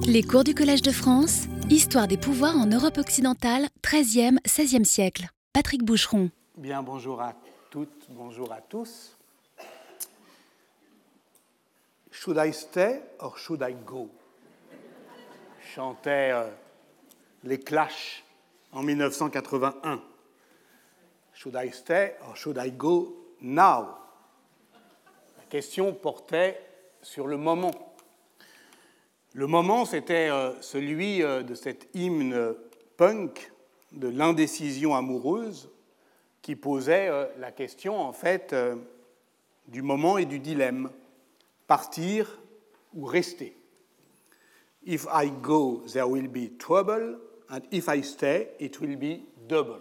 Les cours du Collège de France, Histoire des pouvoirs en Europe occidentale, 13e, 16e siècle. Patrick Boucheron. Bien, bonjour à toutes, bonjour à tous. Should I stay or should I go? Chantait euh, les Clash en 1981. Should I stay or should I go now? La question portait sur le moment. Le moment, c'était euh, celui euh, de cet hymne punk de l'indécision amoureuse qui posait la question, en fait, du moment et du dilemme. Partir ou rester? If I go, there will be trouble, and if I stay, it will be double.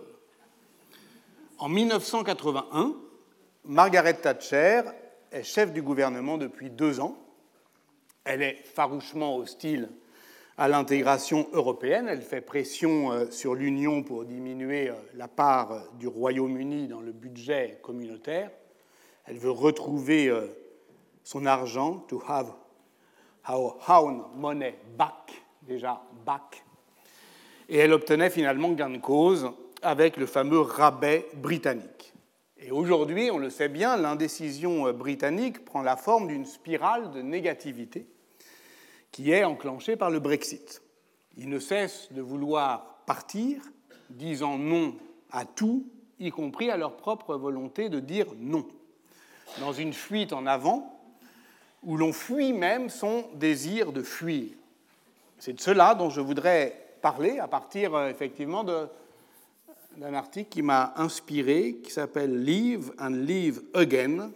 En 1981, Margaret Thatcher est chef du gouvernement depuis deux ans. Elle est farouchement hostile à l'intégration européenne. Elle fait pression euh, sur l'Union pour diminuer euh, la part euh, du Royaume-Uni dans le budget communautaire. Elle veut retrouver son argent, to have our own money back, déjà back. Et elle obtenait finalement gain de cause avec le fameux rabais britannique. Et aujourd'hui, on le sait bien, l'indécision euh, britannique prend la forme d'une spirale de négativité qui est enclenchée par le Brexit. Ils ne cessent de vouloir partir, disant non à tout, y compris à leur propre volonté de dire non. Dans une fuite en avant, où l'on fuit même son désir de fuir. C'est de cela dont je voudrais parler à partir euh, effectivement d'un article qui m'a inspiré, qui s'appelle Leave and Leave Again,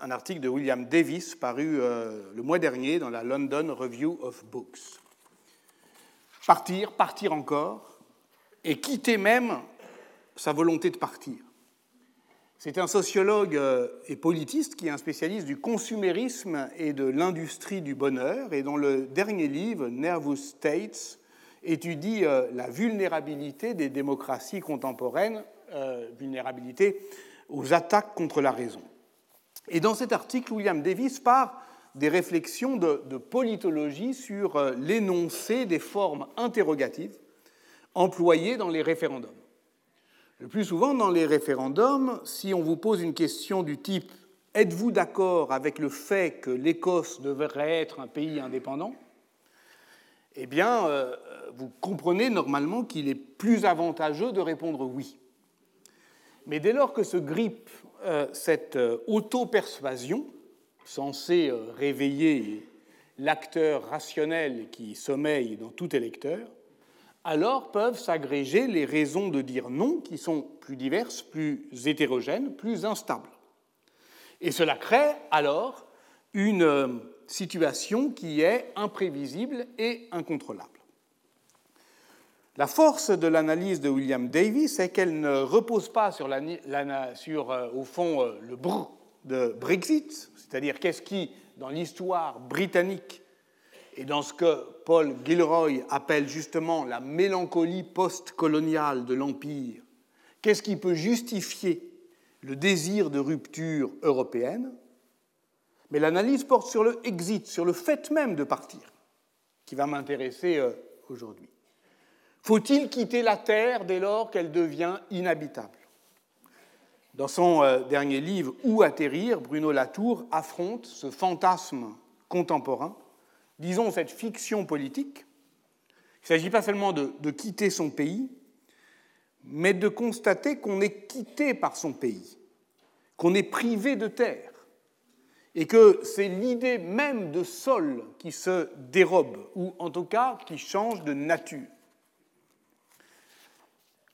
un article de William Davis paru euh, le mois dernier dans la London Review of Books. Partir, partir encore, et quitter même sa volonté de partir. C'est un sociologue euh, et politiste qui est un spécialiste du consumérisme et de l'industrie du bonheur, et dont le dernier livre, Nervous States, étudie euh, la vulnérabilité des démocraties contemporaines, euh, vulnérabilité aux attaques contre la raison. Et dans cet article, William Davis part des réflexions de, de politologie sur l'énoncé des formes interrogatives employées dans les référendums. Le plus souvent, dans les référendums, si on vous pose une question du type Êtes-vous d'accord avec le fait que l'Écosse devrait être un pays indépendant? Eh bien, euh, vous comprenez normalement qu'il est plus avantageux de répondre oui. Mais dès lors que se grippe euh, cette euh, auto-persuasion, censée réveiller l'acteur rationnel qui sommeille dans tout électeur, alors peuvent s'agréger les raisons de dire non qui sont plus diverses, plus hétérogènes, plus instables. Et cela crée alors une euh, situation qui est imprévisible et incontrôlable. La force de l'analyse de William Davis est qu'elle ne repose pas sur, euh, au fond, euh, le brr de Brexit, c'est-à-dire qu'est-ce qui, dans l'histoire britannique, et dans ce que Paul Gilroy appelle justement la mélancolie post-coloniale de l'Empire, qu'est-ce qui peut justifier le désir de rupture européenne? Mais l'analyse porte sur le exit, sur le fait même de partir, qui va m'intéresser euh, aujourd'hui. Faut-il quitter la Terre dès lors qu'elle devient inhabitable? Dans son euh, dernier livre Où atterrir, Bruno Latour affronte ce fantasme contemporain. Disons, cette fiction politique, il ne s'agit pas seulement de, de, quitter son pays, mais de constater qu'on est quitté par son pays, qu'on est privé de terre, et que c'est l'idée même de sol qui se dérobe, ou en tout cas qui change de nature.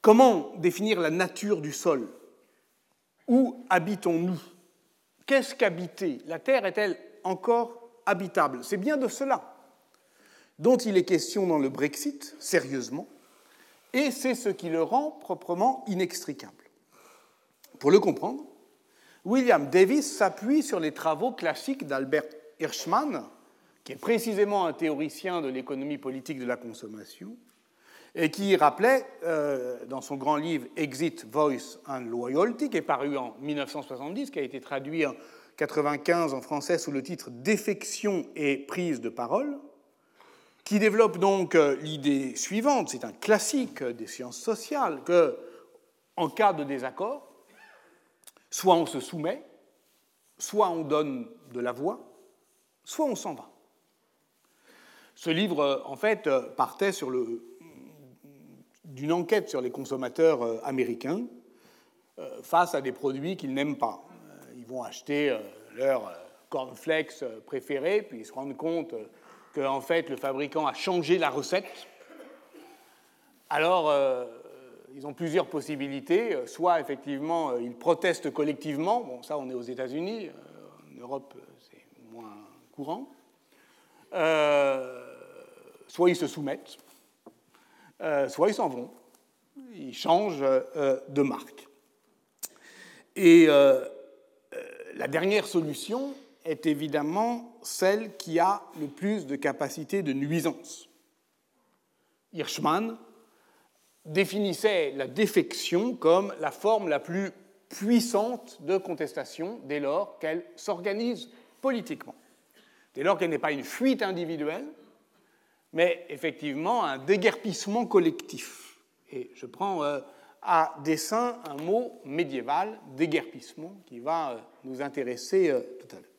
Comment définir la nature du sol? Où habitons-nous? Qu'est-ce qu'habiter? La Terre est-elle encore habitable? C'est bien de cela dont il est question dans le Brexit, sérieusement, et c'est ce qui le rend proprement inextricable. Pour le comprendre, William Davis s'appuie sur les travaux classiques d'Albert Hirschman, qui est précisément un théoricien de l'économie politique de la consommation, et qui rappelait euh, dans son grand livre Exit, Voice and Loyalty, qui est paru en 1970, qui a été traduit en 95 en français sous le titre Défection et prise de parole, qui développe donc euh, l'idée suivante, c'est un classique des sciences sociales, que en cas de désaccord, soit on se soumet, soit on donne de la voix, soit on s'en va. Ce livre, euh, en fait, euh, partait d'une enquête sur les consommateurs américains face à des produits qu'ils n'aiment pas. Ils vont acheter leur cornflakes préféré, puis ils se rendent compte qu'en fait le fabricant a changé la recette, alors euh, ils ont plusieurs possibilités. Soit effectivement euh, ils protestent collectivement, bon ça on est aux États-Unis, euh, en Europe c'est moins courant. soit ils se soumettent, soit ils s'en vont, ils changent de marque. Et la dernière solution, est évidemment celle qui a le plus de capacité de nuisance. Hirschman définissait la défection comme la forme la plus puissante de contestation dès lors qu'elle s'organise politiquement. Dès lors qu'elle n'est pas une fuite individuelle, mais effectivement un déguerpissement collectif. Et je prends euh, à dessein un mot médiéval, déguerpissement, qui va euh, nous intéresser euh, tout à l'heure.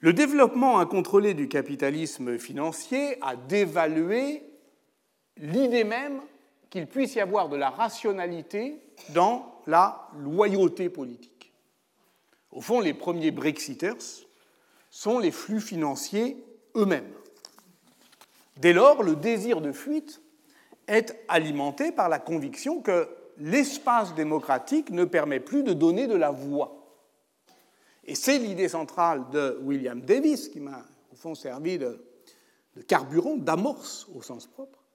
Le développement incontrôlé du capitalisme financier a dévalué l'idée même qu'il puisse y avoir de la rationalité dans la loyauté politique. Au fond, les premiers Brexiters sont les flux financiers eux-mêmes. Dès lors, le désir de fuite est alimenté par la conviction que l'espace démocratique ne permet plus de donner de la voix. Et c'est l'idée centrale de William Davis qui m'a, au fond, servi de, carburant, d'amorce au sens propre.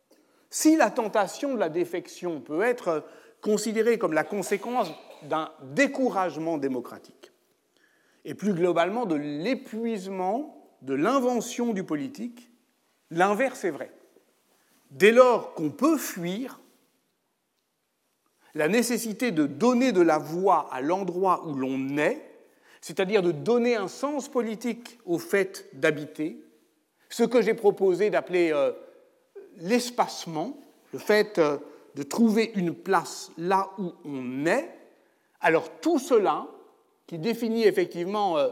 Si la tentation de la défection peut être considérée comme la conséquence d'un découragement démocratique, et plus globalement de l'épuisement de l'invention du politique, l'inverse est vrai. Dès lors qu'on peut fuir, la nécessité de donner de la voix à l'endroit où l'on est c'est-à-dire de donner un sens politique au fait d'habiter, ce que j'ai proposé d'appeler euh, l'espacement, le fait euh, de trouver une place là où on est, alors tout cela, qui définit effectivement euh,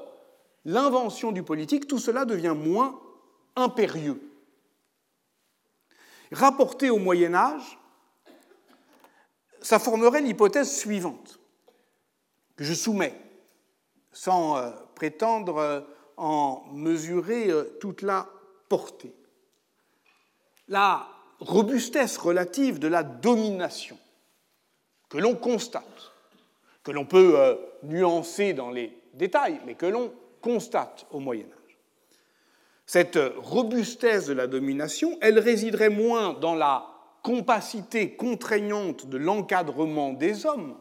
l'invention du politique, tout cela devient moins impérieux. Rapporté au Moyen Âge, ça formerait l'hypothèse suivante, que je soumets sans euh, prétendre en mesurer toute la portée. La robustesse relative de la domination que l'on constate, que l'on peut nuancer dans les détails, mais que l'on constate au Moyen Âge. Cette robustesse de la domination, elle résiderait moins dans la compacité contraignante de l'encadrement des hommes,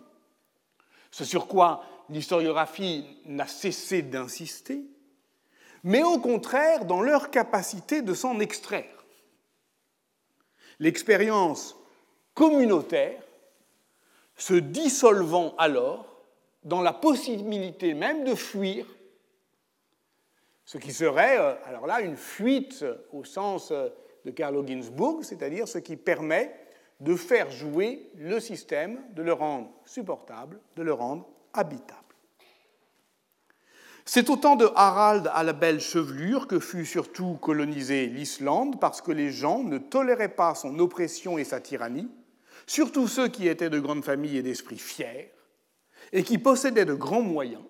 ce sur quoi l'historiographie n'a cessé d'insister, mais au contraire dans leur capacité de s'en extraire. L'expérience communautaire se dissolvant alors dans la possibilité même de fuir, ce qui serait euh, alors là une fuite au sens euh, de Carlo Ginzburg, c'est-à-dire ce qui permet de faire jouer le système, de le rendre supportable, de le rendre habitable. C'est au temps de Harald à la belle chevelure que fut surtout colonisée l'Islande parce que les gens ne toléraient pas son oppression et sa tyrannie, surtout ceux qui étaient de grandes familles et d'esprits fiers, et qui possédaient de grands moyens.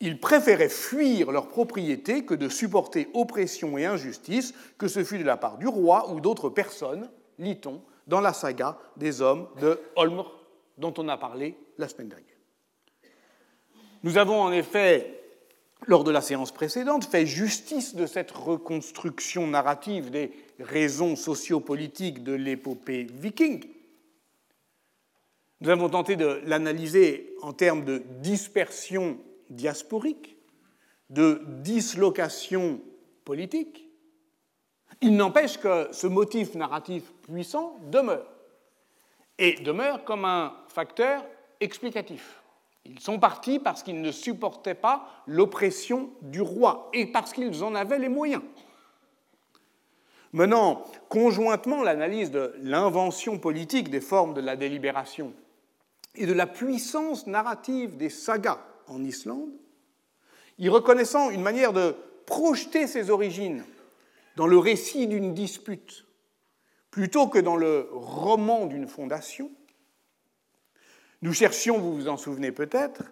Ils préféraient fuir leur propriété que de supporter oppression et injustice, que ce fût de la part du roi ou d'autres personnes, lit-on dans la saga des hommes de Holmr, dont on a parlé la semaine dernière. Nous avons en effet, lors de la séance précédente, fait justice de cette reconstruction narrative des raisons sociopolitiques de l'épopée viking. Nous avons tenté de l'analyser en termes de dispersion diasporique, de dislocation politique. Il n'empêche que ce motif narratif puissant demeure, et demeure comme un facteur explicatif. Ils sont partis parce qu'ils ne supportaient pas l'oppression du roi et parce qu'ils en avaient les moyens. menant conjointement l'analyse de l'invention politique des formes de la délibération et de la puissance narrative des sagas en Islande, y reconnaissant une manière de projeter ses origines dans le récit d'une dispute plutôt que dans le roman d'une fondation, nous cherchions, vous vous en souvenez peut-être,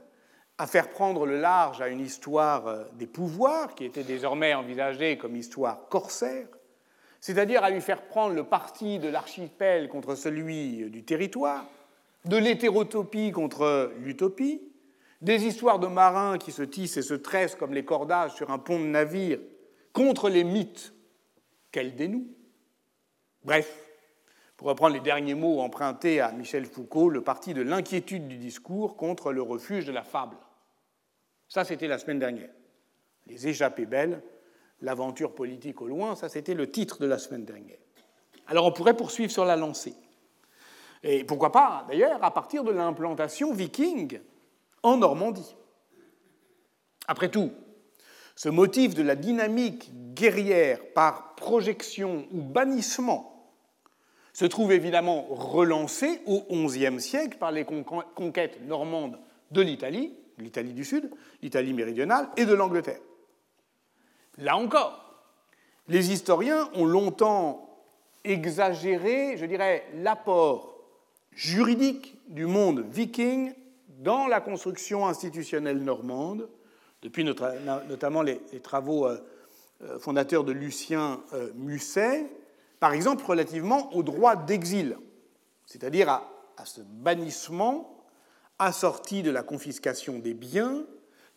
à faire prendre le large à une histoire euh, des pouvoirs qui était désormais envisagée comme histoire corsaire, c'est-à-dire à lui faire prendre le parti de l'archipel contre celui du territoire, de l'hétérotopie contre l'utopie, des histoires de marins qui se tissent et se tressent comme les cordages sur un pont de navire contre les mythes qu'elles dénouent. Bref, pour reprendre les derniers mots empruntés à Michel Foucault, le parti de l'inquiétude du discours contre le refuge de la fable. Ça, c'était la semaine dernière. Les échappées belles, l'aventure politique au loin, ça, c'était le titre de la semaine dernière. Alors, on pourrait poursuivre sur la lancée. Et pourquoi pas, d'ailleurs, à partir de l'implantation viking en Normandie. Après tout, ce motif de la dynamique guerrière par projection ou bannissement se trouve évidemment relancé au XIe siècle par les conquêtes normandes de l'Italie, l'Italie du Sud, l'Italie méridionale et de l'Angleterre. Là encore, les historiens ont longtemps exagéré, je dirais, l'apport juridique du monde viking dans la construction institutionnelle normande, depuis notamment les, travaux euh, euh, fondateurs de Lucien euh, Musset, par exemple relativement au droit d'exil, c'est-à-dire à, ce bannissement assorti de la confiscation des biens,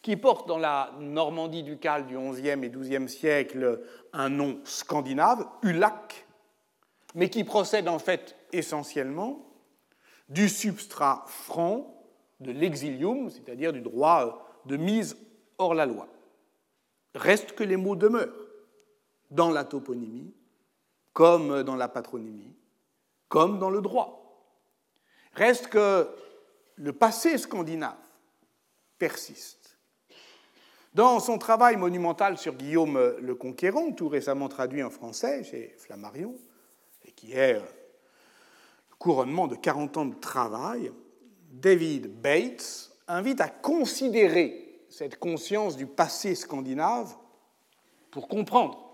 qui porte dans la Normandie ducale du XIe et XIIe siècle un nom scandinave, Ulac, mais qui procède en fait essentiellement du substrat franc de l'exilium, c'est-à-dire du droit de mise hors la loi. Reste que les mots demeurent dans la toponymie comme dans la patronymie, comme dans le droit. Reste que le passé scandinave persiste. Dans son travail monumental sur Guillaume le Conquérant, tout récemment traduit en français chez Flammarion, et qui est le couronnement de 40 ans de travail, David Bates invite à considérer cette conscience du passé scandinave pour comprendre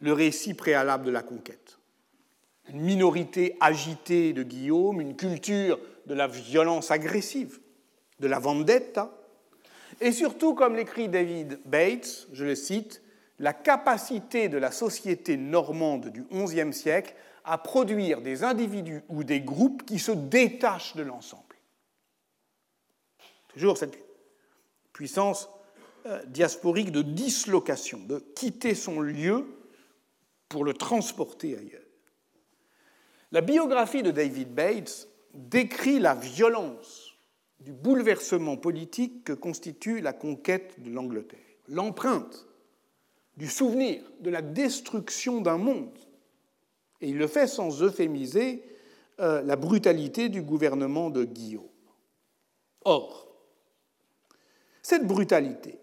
le récit préalable de la conquête. Une minorité agitée de Guillaume, une culture de la violence agressive, de la vendetta, et surtout, comme l'écrit David Bates, je le cite, la capacité de la société normande du XIe siècle à produire des individus ou des groupes qui se détachent de l'ensemble. Toujours cette puissance euh, diasporique de dislocation, de quitter son lieu pour le transporter ailleurs. La biographie de David Bates décrit la violence du bouleversement politique que constitue la conquête de l'Angleterre, l'empreinte du souvenir de la destruction d'un monde. Et il le fait sans euphémiser euh, la brutalité du gouvernement de Guillaume. Or, cette brutalité,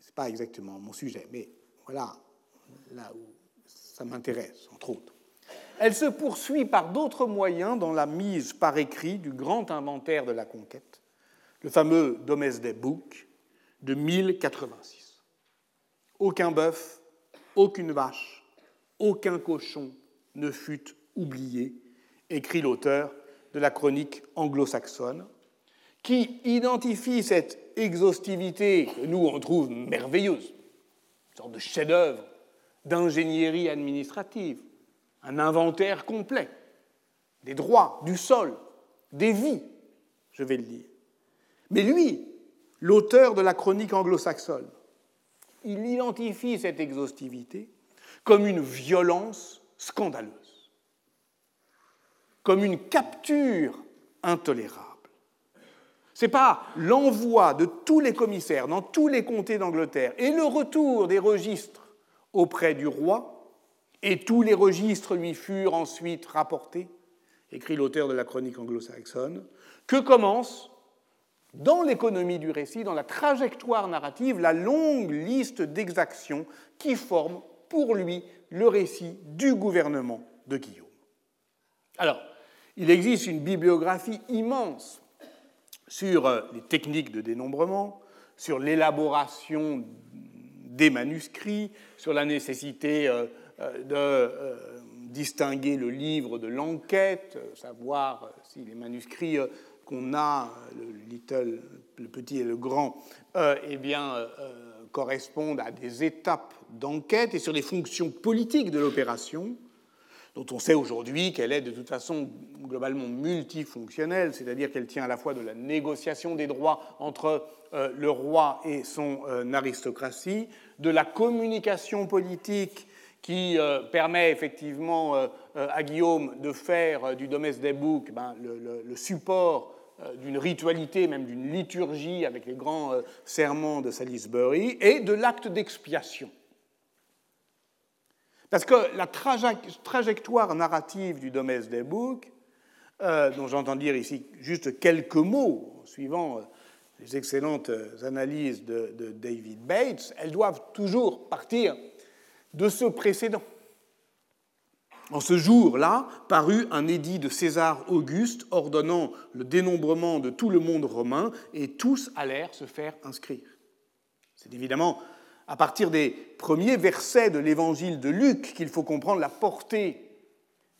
ce n'est pas exactement mon sujet, mais voilà là où ça m'intéresse, entre autres. Elle se poursuit par d'autres moyens dans la mise par écrit du grand inventaire de la conquête, le fameux Domesday Book de 1086. Aucun bœuf, aucune vache, aucun cochon ne fut oublié, écrit l'auteur de la chronique anglo-saxonne, qui identifie cette exhaustivité que nous on trouve merveilleuse, une sorte de chef-d'œuvre d'ingénierie administrative, un inventaire complet des droits, du sol, des vies, je vais le dire. Mais lui, l'auteur de la chronique anglo-saxonne, il identifie cette exhaustivité comme une violence scandaleuse, comme une capture intolérable. Ce n'est pas l'envoi de tous les commissaires dans tous les comtés d'Angleterre et le retour des registres auprès du roi, et tous les registres lui furent ensuite rapportés, écrit l'auteur de la chronique anglo-saxonne, que commence, dans l'économie du récit, dans la trajectoire narrative, la longue liste d'exactions qui forment pour lui le récit du gouvernement de Guillaume. Alors, il existe une bibliographie immense sur euh, les techniques de dénombrement, sur l'élaboration des manuscrits, sur la nécessité euh, euh, de distinguer le livre de l'enquête, savoir si les manuscrits qu'on a, le petit et le grand, eh bien, correspondent à des étapes d'enquête et sur les fonctions politiques de l'opération, dont on sait aujourd'hui qu'elle est de toute façon globalement multifonctionnelle, c'est-à-dire qu'elle tient à la fois de la négociation des droits entre euh, le roi et son euh, aristocratie, de la communication politique qui euh, permet effectivement à Guillaume de faire du Domesday des Boucs ben, le, support d'une ritualité, même d'une liturgie avec les grands serments de Salisbury, et de l'acte d'expiation. Parce que la trajectoire narrative du Domesday Book, euh, dont j'entends dire ici juste quelques mots, suivant euh, les excellentes analyses de, de, David Bates, elles doivent toujours partir de ce précédent. En ce jour-là, parut un édit de César Auguste ordonnant le dénombrement de tout le monde romain, et tous allèrent se faire inscrire. C'est évidemment à partir des premiers versets de l'évangile de Luc qu'il faut comprendre la portée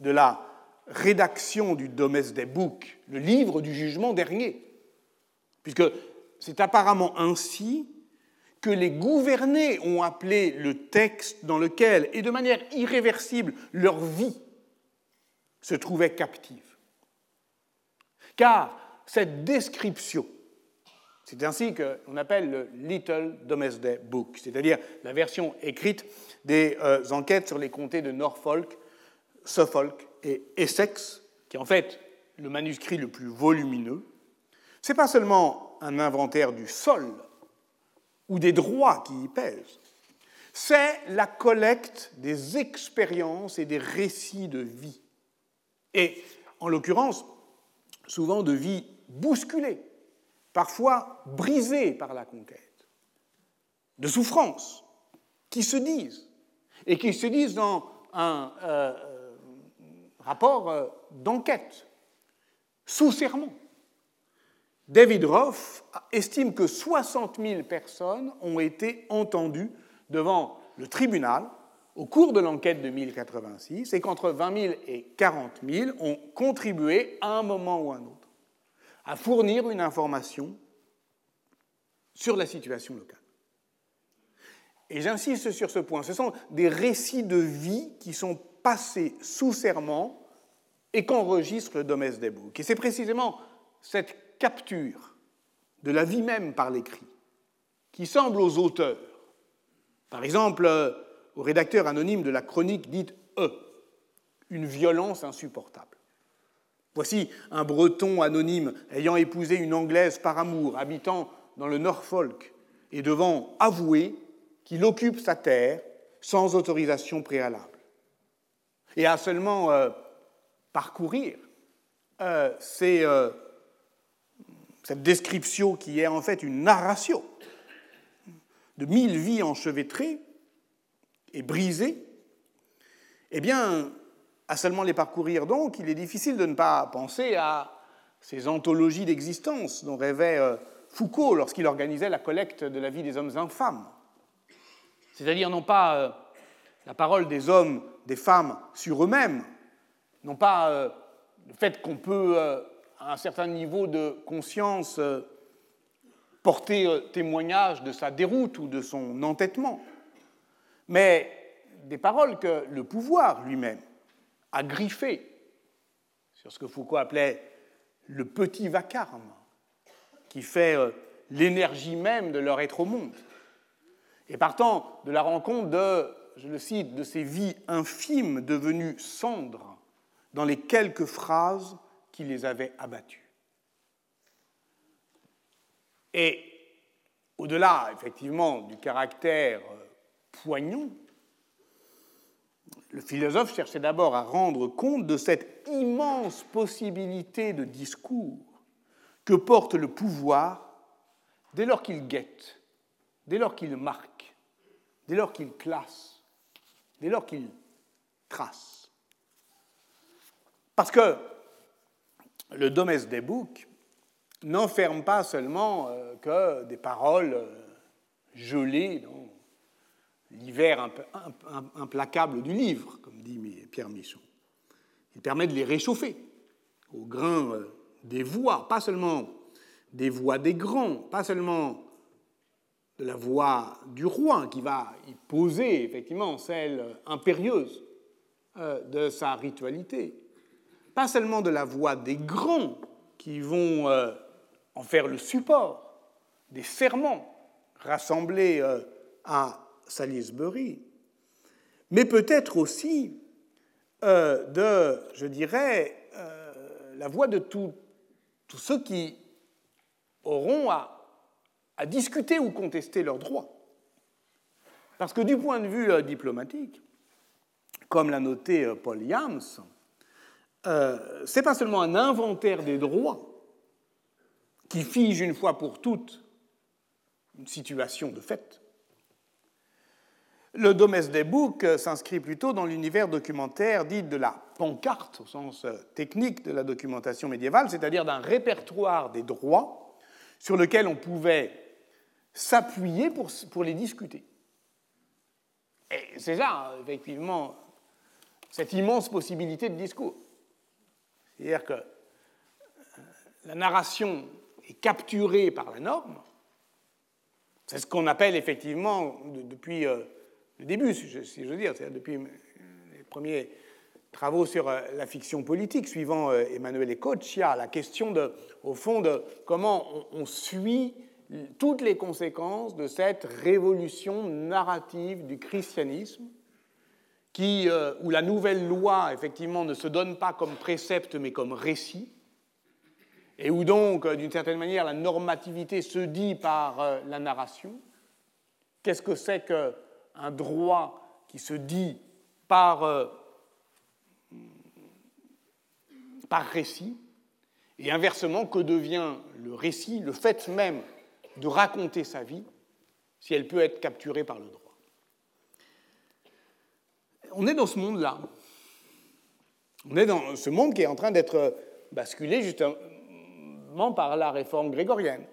de la rédaction du Domesday Book, le livre du jugement dernier. Puisque c'est apparemment ainsi que les gouvernés ont appelé le texte dans lequel, et de manière irréversible, leur vie se trouvait captive. Car cette description c'est ainsi qu'on appelle le Little Domesday Book, c'est-à-dire la version écrite des euh, enquêtes sur les comtés de Norfolk, Suffolk et Essex, qui est en fait le manuscrit le plus volumineux. Ce n'est pas seulement un inventaire du sol ou des droits qui y pèsent, c'est la collecte des expériences et des récits de vie. Et en l'occurrence, souvent de vie bousculée parfois brisés par la conquête, de souffrances, qui se disent, et qui se disent dans un euh, euh, rapport euh, d'enquête, sous serment. David Roth estime que 60 000 personnes ont été entendues devant le tribunal au cours de l'enquête de 1086 et qu'entre 20 000 et 40 000 ont contribué à un moment ou à un autre à fournir une information sur la situation locale. Et j'insiste sur ce point, ce sont des récits de vie qui sont passés sous serment et qu'enregistre le Domesday Book. Et c'est précisément cette capture de la vie même par l'écrit qui semble aux auteurs, par exemple au rédacteur anonyme de la chronique dite E, une violence insupportable. Voici un breton anonyme ayant épousé une anglaise par amour, habitant dans le Norfolk, et devant avouer qu'il occupe sa terre sans autorisation préalable. Et à seulement euh, parcourir euh, euh, cette description qui est en fait une narration de mille vies enchevêtrées et brisées, eh bien, à seulement les parcourir donc, il est difficile de ne pas penser à ces anthologies d'existence dont rêvait euh, Foucault lorsqu'il organisait la collecte de la vie des hommes infâmes. C'est-à-dire non pas euh, la parole des hommes, des femmes sur eux-mêmes, non pas euh, le fait qu'on peut, à un certain niveau de conscience, porter témoignage de sa déroute ou de son entêtement, mais des paroles que le pouvoir lui-même à griffer sur ce que Foucault appelait le petit vacarme, qui fait euh, l'énergie même de leur être au monde. Et partant de la rencontre de, je le cite, de ces vies infimes devenues cendres dans les quelques phrases qui les avaient abattues. Et au-delà, effectivement, du caractère euh, poignant le philosophe cherchait d'abord à rendre compte de cette immense possibilité de discours que porte le pouvoir dès lors qu'il guette, dès lors qu'il marque, dès lors qu'il classe, dès lors qu'il trace. Parce que le Domesday des boucs n'enferme pas seulement euh, que des paroles euh, gelées l'hiver implacable du livre, comme dit Pierre Michon. Il permet de les réchauffer au grain euh, des voix, pas seulement des voix des grands, pas seulement de la voix du roi qui va y poser effectivement celle impérieuse de sa ritualité, pas seulement de la voix des grands qui vont en faire le support des serments rassemblés euh, à Salisbury, mais peut-être aussi euh, de, je dirais, euh, la voix de tous ceux qui auront à, discuter ou contester leurs droits. Parce que du point de vue diplomatique, comme l'a noté Paul Yams, ce n'est pas seulement un inventaire des droits, qui fige une fois pour toutes une situation de fait. Le Domesday Book s'inscrit plutôt dans l'univers documentaire dit de la pancarte, au sens technique de la documentation médiévale, c'est-à-dire d'un répertoire des droits sur lequel on pouvait s'appuyer pour, pour les discuter. Et c'est ça, effectivement, cette immense possibilité de discours. C'est-à-dire que la narration est capturé par la norme, c'est ce qu'on appelle effectivement, depuis euh, le début, si je, veux dire, c'est-à-dire depuis les premiers travaux sur euh, la fiction politique, suivant euh, Emmanuel Ecochia, la question, de, au fond, de comment on, suit toutes les conséquences de cette révolution narrative du christianisme, qui, où la nouvelle loi, effectivement, ne se donne pas comme précepte, mais comme récit, et où donc, euh, d'une certaine manière, la normativité se dit par euh, la narration. Qu'est-ce que c'est qu'un droit qui se dit par, euh, par récit Et inversement, que devient le récit, le fait même de raconter sa vie, si elle peut être capturée par le droit On est dans ce monde-là. On est dans ce monde qui est en train d'être basculé justement par la réforme grégorienne.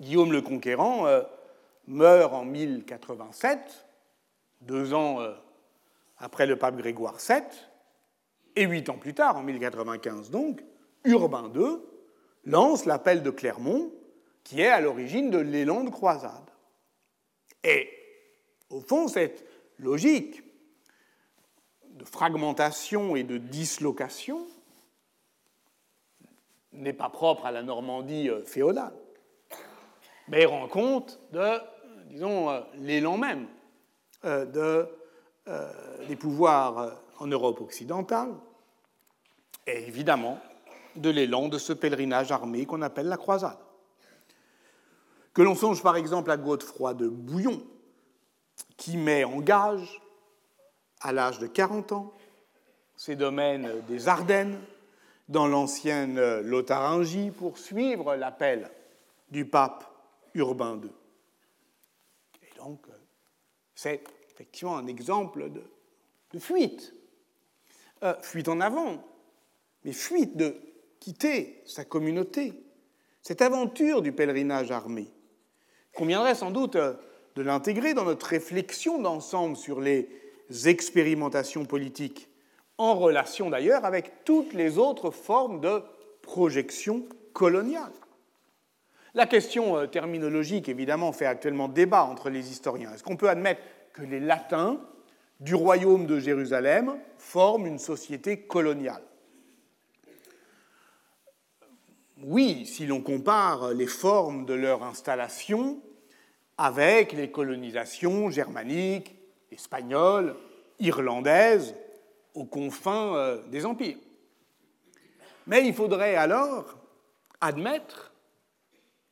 Guillaume le Conquérant euh, meurt en 1087, deux ans euh, après le pape Grégoire VII, et huit ans plus tard, en 1095 donc, Urbain II lance l'appel de Clermont, qui est à l'origine de l'élan de croisade. Et au fond, cette logique de fragmentation et de dislocation n'est pas propre à la Normandie euh, féodale, mais rend compte de, disons, euh, l'élan même de, des pouvoirs en Europe occidentale, et évidemment de l'élan de ce pèlerinage armé qu'on appelle la croisade. Que l'on songe par exemple à Godefroy de Bouillon, qui met en gage, à l'âge de 40 ans, ses domaines des Ardennes, dans l'ancienne Lotharingie pour suivre l'appel du pape Urbain II. Et donc, c'est effectivement un exemple de, fuite. Euh, fuite en avant, mais fuite de quitter sa communauté. Cette aventure du pèlerinage armé conviendrait sans doute euh, de l'intégrer dans notre réflexion d'ensemble sur les expérimentations politiques en relation d'ailleurs avec toutes les autres formes de projection coloniale. La question euh, terminologique, évidemment, fait actuellement débat entre les historiens. Est-ce qu'on peut admettre que les Latins du royaume de Jérusalem forment une société coloniale? Oui, si l'on compare les formes de leur installation avec les colonisations germaniques, espagnoles, irlandaises, aux confins euh, des empires. Mais il faudrait alors admettre,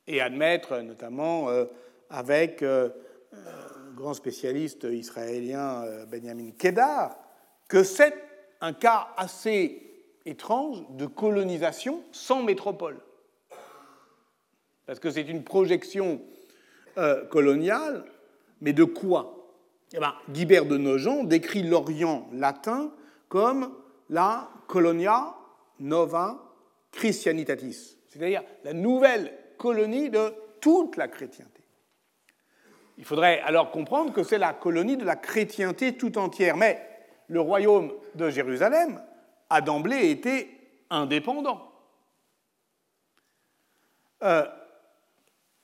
et admettre notamment euh, avec euh, un grand spécialiste israélien Benjamin Kedar, que c'est un cas assez étrange de colonisation sans métropole. Parce que c'est une projection coloniale, mais de quoi? Eh ben, Guibert de Nogent décrit l'Orient latin comme la colonia nova Christianitatis, c'est-à-dire la nouvelle colonie de toute la chrétienté. Il faudrait alors comprendre que c'est la colonie de la chrétienté tout entière, mais le royaume de Jérusalem a d'emblée été indépendant. Euh,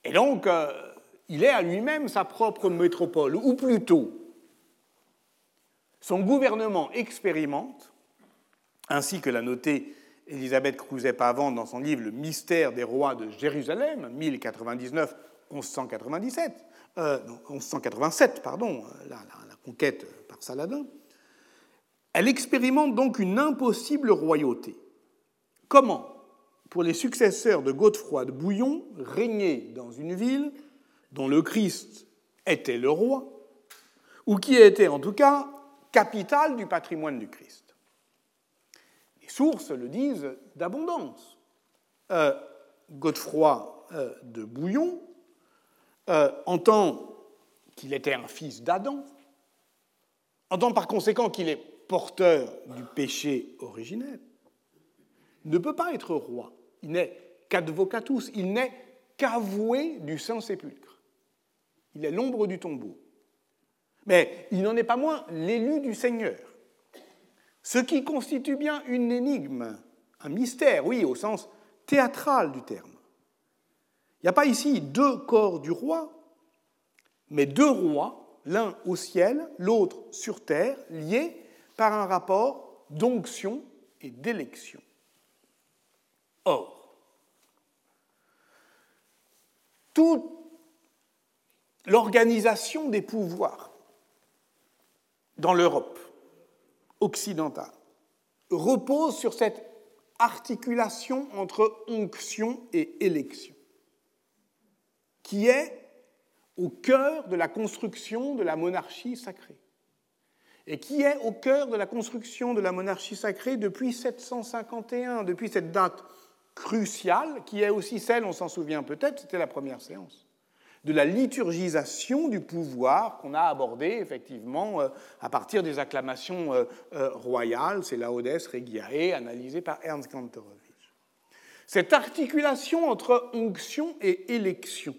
et donc, euh, il est à lui-même sa propre métropole, ou plutôt, son gouvernement expérimente, ainsi que l'a noté Elisabeth Crouzet-Pavant dans son livre Le mystère des rois de Jérusalem, 1099-1197, euh, 1187, pardon, la, la conquête par Saladin, elle expérimente donc une impossible royauté. Comment? Pour les successeurs de Godefroy de Bouillon régner dans une ville dont le Christ était le roi, ou qui était en tout cas capitale du patrimoine du Christ. Sources le disent d'abondance. Euh, Godefroy euh, de Bouillon euh, entend qu'il était un fils d'Adam, entend par conséquent qu'il est porteur du péché originel, ne peut pas être roi. Il n'est qu'advocatus, il n'est qu'avoué du Saint-Sépulcre. Il est l'ombre du tombeau. Mais il n'en est pas moins l'élu du Seigneur. Ce qui constitue bien une énigme, un mystère, oui, au sens théâtral du terme. Il n'y a pas ici deux corps du roi, mais deux rois, l'un au ciel, l'autre sur terre, liés par un rapport d'onction et d'élection. Or, toute l'organisation des pouvoirs dans l'Europe occidentale repose sur cette articulation entre onction et élection, qui est au cœur de la construction de la monarchie sacrée, et qui est au cœur de la construction de la monarchie sacrée depuis 751, depuis cette date cruciale, qui est aussi celle, on s'en souvient peut-être, c'était la première séance, de la liturgisation du pouvoir qu'on a abordé effectivement euh, à partir des acclamations euh, euh, royales, c'est Laudes Regiae, analysé par Ernst Kantorowicz. Cette articulation entre onction et élection,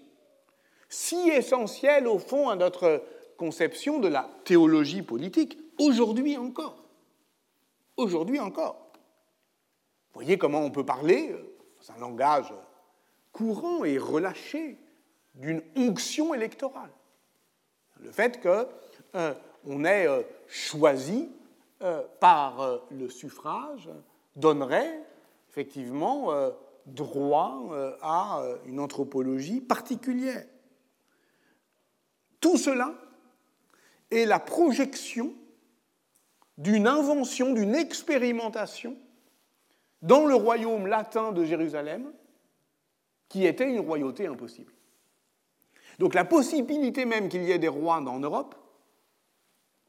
si essentielle au fond à notre conception de la théologie politique, aujourd'hui encore. Aujourd'hui encore. Vous voyez comment on peut parler, dans un langage courant et relâché, d'une onction électorale. Le fait qu'on euh, ait euh, choisi par le suffrage donnerait effectivement droit à une anthropologie particulière. Tout cela est la projection d'une invention, d'une expérimentation dans le royaume latin de Jérusalem, qui était une royauté impossible. Donc la possibilité même qu'il y ait des rois en Europe,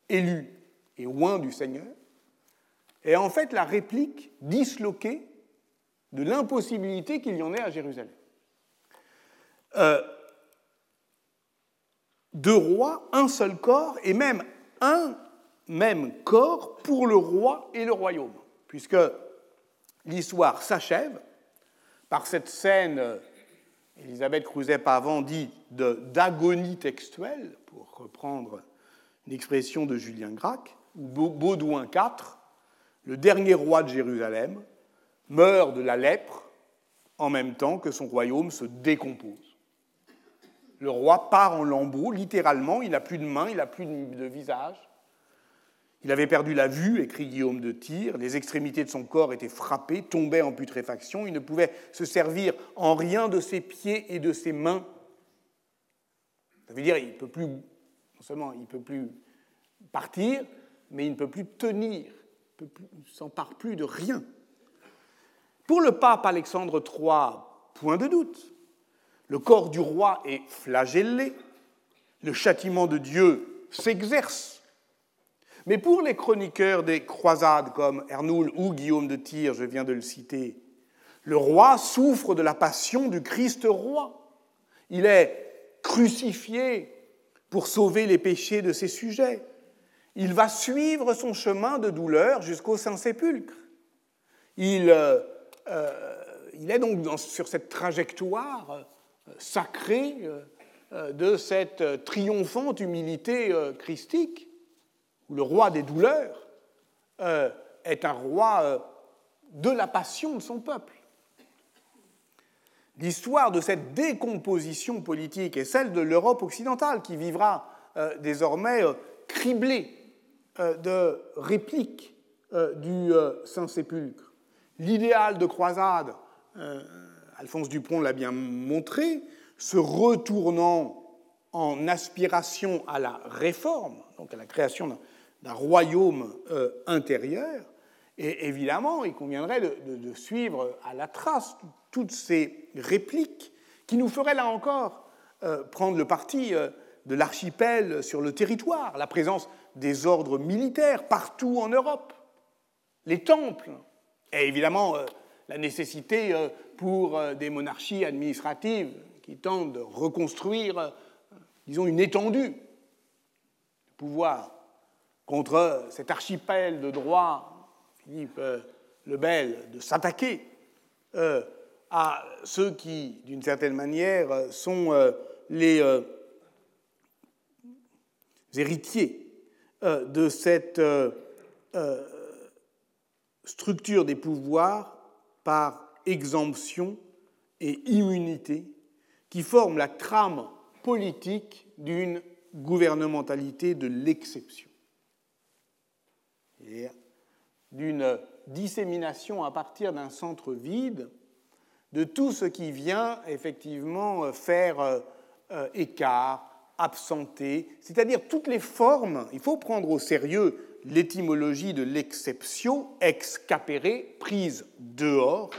élus et loin du Seigneur, est en fait la réplique disloquée de l'impossibilité qu'il y en ait à Jérusalem. Euh, deux rois, un seul corps, et même un même corps pour le roi et le royaume, puisque l'histoire s'achève par cette scène, Elisabeth Crouzet-Pavant dit d'agonie textuelle, pour reprendre une expression de Julien Gracq, Baudouin IV, le dernier roi de Jérusalem, meurt de la lèpre en même temps que son royaume se décompose. Le roi part en lambeaux, littéralement, il n'a plus de main, il n'a plus de visage, il avait perdu la vue, écrit Guillaume de Tyr, les extrémités de son corps étaient frappées, tombaient en putréfaction, il ne pouvait se servir en rien de ses pieds et de ses mains. Ça veut dire il peut plus, non seulement il ne peut plus partir, mais il ne peut plus tenir, il ne s'empare plus de rien. Pour le pape Alexandre III, point de doute, le corps du roi est flagellé, le châtiment de Dieu s'exerce mais pour les chroniqueurs des croisades comme Ernoul ou Guillaume de Tyr, je viens de le citer, le roi souffre de la passion du Christ roi. Il est crucifié pour sauver les péchés de ses sujets. Il va suivre son chemin de douleur jusqu'au Saint-Sépulcre. Il, euh, euh, il, est donc sur cette trajectoire sacrée de cette triomphante humilité christique, où le roi des douleurs est un roi de la passion de son peuple. L'histoire de cette décomposition politique est celle de l'Europe occidentale qui vivra euh, désormais euh, criblée euh, de répliques du Saint-Sépulcre. L'idéal de croisade, Alphonse Dupont l'a bien montré, se retournant en aspiration à la réforme, donc à la création d'un royaume intérieur, et évidemment, il conviendrait de, suivre à la trace toutes ces répliques qui nous feraient là encore euh, prendre le parti euh, de l'archipel sur le territoire, la présence des ordres militaires partout en Europe, les temples, et évidemment euh, la nécessité pour des monarchies administratives qui tentent de reconstruire, disons, une étendue de pouvoir contre cet archipel de droit Philippe euh, le Bel de s'attaquer euh, à ceux qui, d'une certaine manière, sont euh, les héritiers de cette structure des pouvoirs par exemption et immunité qui forment la trame politique d'une gouvernementalité de l'exception d'une dissémination à partir d'un centre vide de tout ce qui vient effectivement faire euh, euh, écart, absenté, c'est-à-dire toutes les formes, il faut prendre au sérieux l'étymologie de l'exception, ex prise dehors,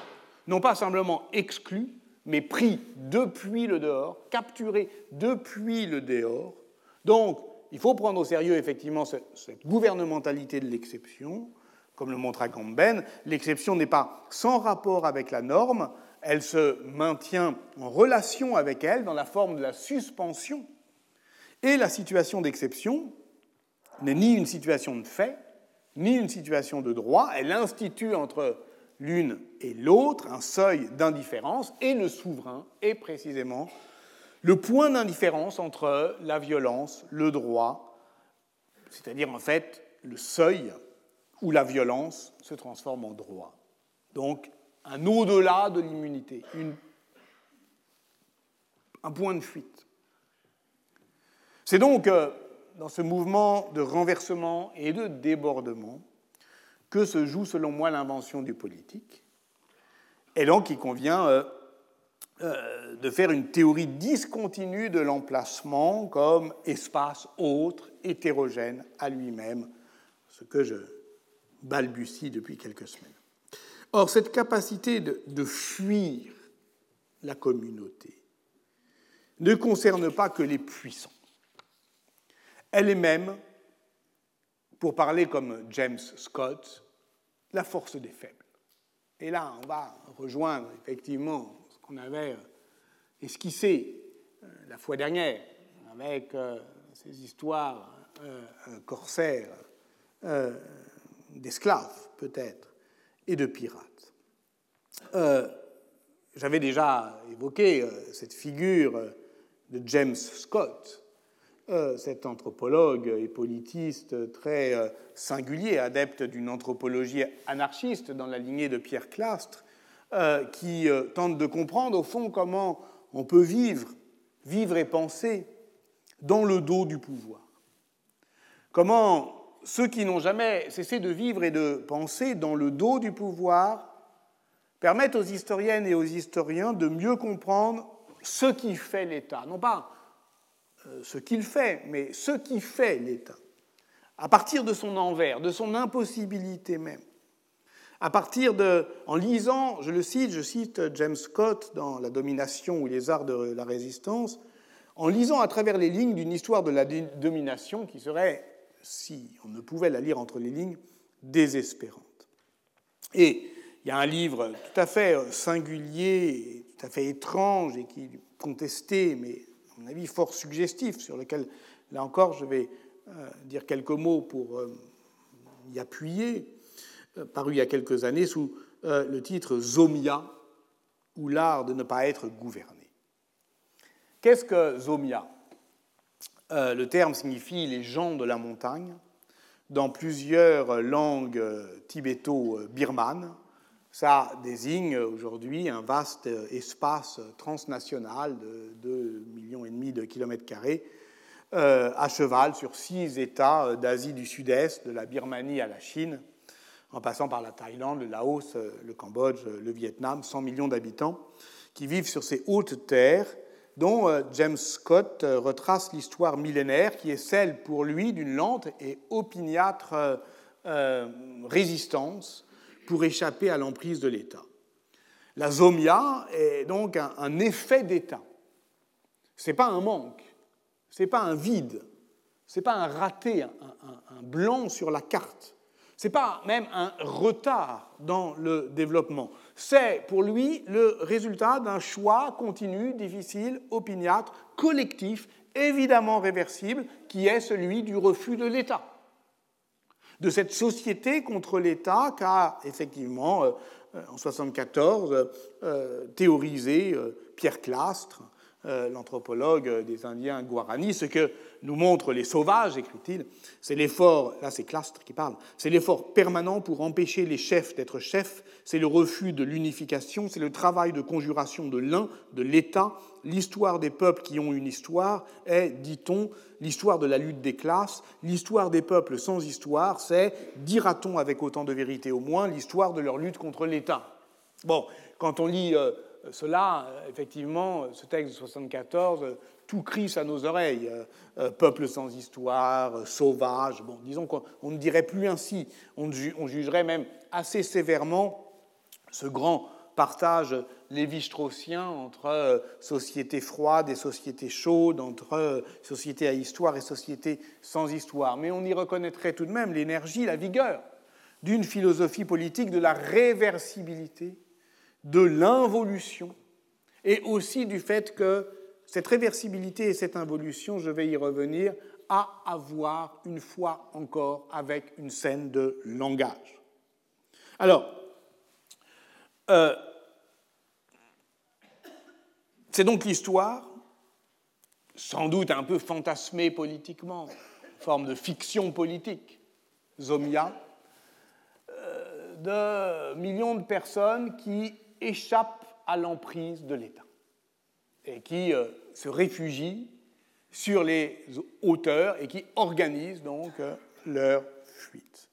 non pas simplement exclu, mais pris depuis le dehors, capturé depuis le dehors. Donc, il faut prendre au sérieux effectivement cette gouvernementalité de l'exception, comme le montre Agamben, l'exception n'est pas sans rapport avec la norme, elle se maintient en relation avec elle dans la forme de la suspension. Et la situation d'exception n'est ni une situation de fait, ni une situation de droit, elle institue entre l'une et l'autre un seuil d'indifférence, et le souverain est précisément le point d'indifférence entre la violence, le droit, c'est-à-dire en fait le seuil où la violence se transforme en droit. Donc, un au-delà de l'immunité, un point de fuite. C'est donc euh, dans ce mouvement de renversement et de débordement que se joue, selon moi, l'invention du politique. Et donc, il convient euh, euh, de faire une théorie discontinue de l'emplacement comme espace autre, hétérogène à lui-même, ce que je balbutie depuis quelques semaines. Or, cette capacité de, fuir la communauté ne concerne pas que les puissants. Elle est même, pour parler comme James Scott, la force des faibles. Et là, on va rejoindre effectivement qu'on avait esquissé euh, la fois dernière avec euh, ces histoires euh, corsaires d'esclaves peut-être, et de pirates. Euh, j'avais déjà évoqué euh, cette figure euh, de James Scott, cet anthropologue et politiste très singulier, adepte d'une anthropologie anarchiste dans la lignée de Pierre Clastre, qui tente de comprendre au fond comment on peut vivre, vivre et penser dans le dos du pouvoir. Comment ceux qui n'ont jamais cessé de vivre et de penser dans le dos du pouvoir permettent aux historiennes et aux historiens de mieux comprendre ce qui fait l'État. Non pas euh, ce qu'il fait, mais ce qui fait l'État. À partir de son envers, de son impossibilité même. À partir de, en lisant, je le cite, je cite James Scott dans La domination ou les arts de la résistance, en lisant à travers les lignes d'une histoire de la domination qui serait si on ne pouvait la lire entre les lignes, désespérante. Et il y a un livre tout à fait euh, singulier, tout à fait étrange et qui est contesté, mais à mon avis fort suggestif, sur lequel là encore, je vais dire quelques mots pour y appuyer, paru il y a quelques années sous le titre Zomia, ou l'art de ne pas être gouverné. Qu'est-ce que Zomia? Le terme signifie les gens de la montagne dans plusieurs langues tibéto-birmanes. Ça désigne aujourd'hui un vaste espace transnational de 2 millions et demi de kilomètres carrés euh, à cheval sur six États d'Asie du Sud-Est, de la Birmanie à la Chine, en passant par la Thaïlande, le Laos, le Cambodge, le Vietnam, 100 millions d'habitants qui vivent sur ces hautes terres dont euh, James Scott euh, retrace l'histoire millénaire qui est celle pour lui d'une lente et opiniâtre euh, résistance pour échapper à l'emprise de l'État. La zomia est donc un, effet d'État. Ce n'est pas un manque, ce n'est pas un vide, ce n'est pas un raté, un blanc sur la carte. Ce n'est pas même un retard dans le développement. C'est pour lui le résultat d'un choix continu, difficile, opiniâtre, collectif, évidemment réversible, qui est celui du refus de l'État. De cette société contre l'État qu'a effectivement, euh, en 1974, euh, théorisé euh, Pierre Clastre, l'anthropologue des Indiens Guarani, ce que nous montrent les sauvages, écrit-il, c'est l'effort, là c'est Clastre qui parle, c'est l'effort permanent pour empêcher les chefs d'être chefs, c'est le refus de l'unification, c'est le travail de conjuration de l'un, de l'État. L'histoire des peuples qui ont une histoire est, dit-on, l'histoire de la lutte des classes. L'histoire des peuples sans histoire, c'est, dira-t-on avec autant de vérité au moins, l'histoire de leur lutte contre l'État. Bon, quand on lit euh, cela, effectivement, ce texte de 74 tout crie à nos oreilles. Euh, euh, peuple sans histoire, euh, sauvage. Bon, disons qu'on ne dirait plus ainsi. On, jugerait même assez sévèrement ce grand partage lévi-straussien entre société froide et société chaude, entre société à histoire et société sans histoire. Mais on y reconnaîtrait tout de même l'énergie, la vigueur d'une philosophie politique de la réversibilité, de l'involution, et aussi du fait que cette réversibilité et cette involution, je vais y revenir, a à voir une fois encore avec une scène de langage. Alors, euh, c'est donc l'histoire, sans doute un peu fantasmée politiquement, forme de fiction politique, Zomia, euh, de millions de personnes qui échappent à l'emprise de l'État et qui euh, se réfugient sur les hauteurs et qui organisent donc euh, leur fuite.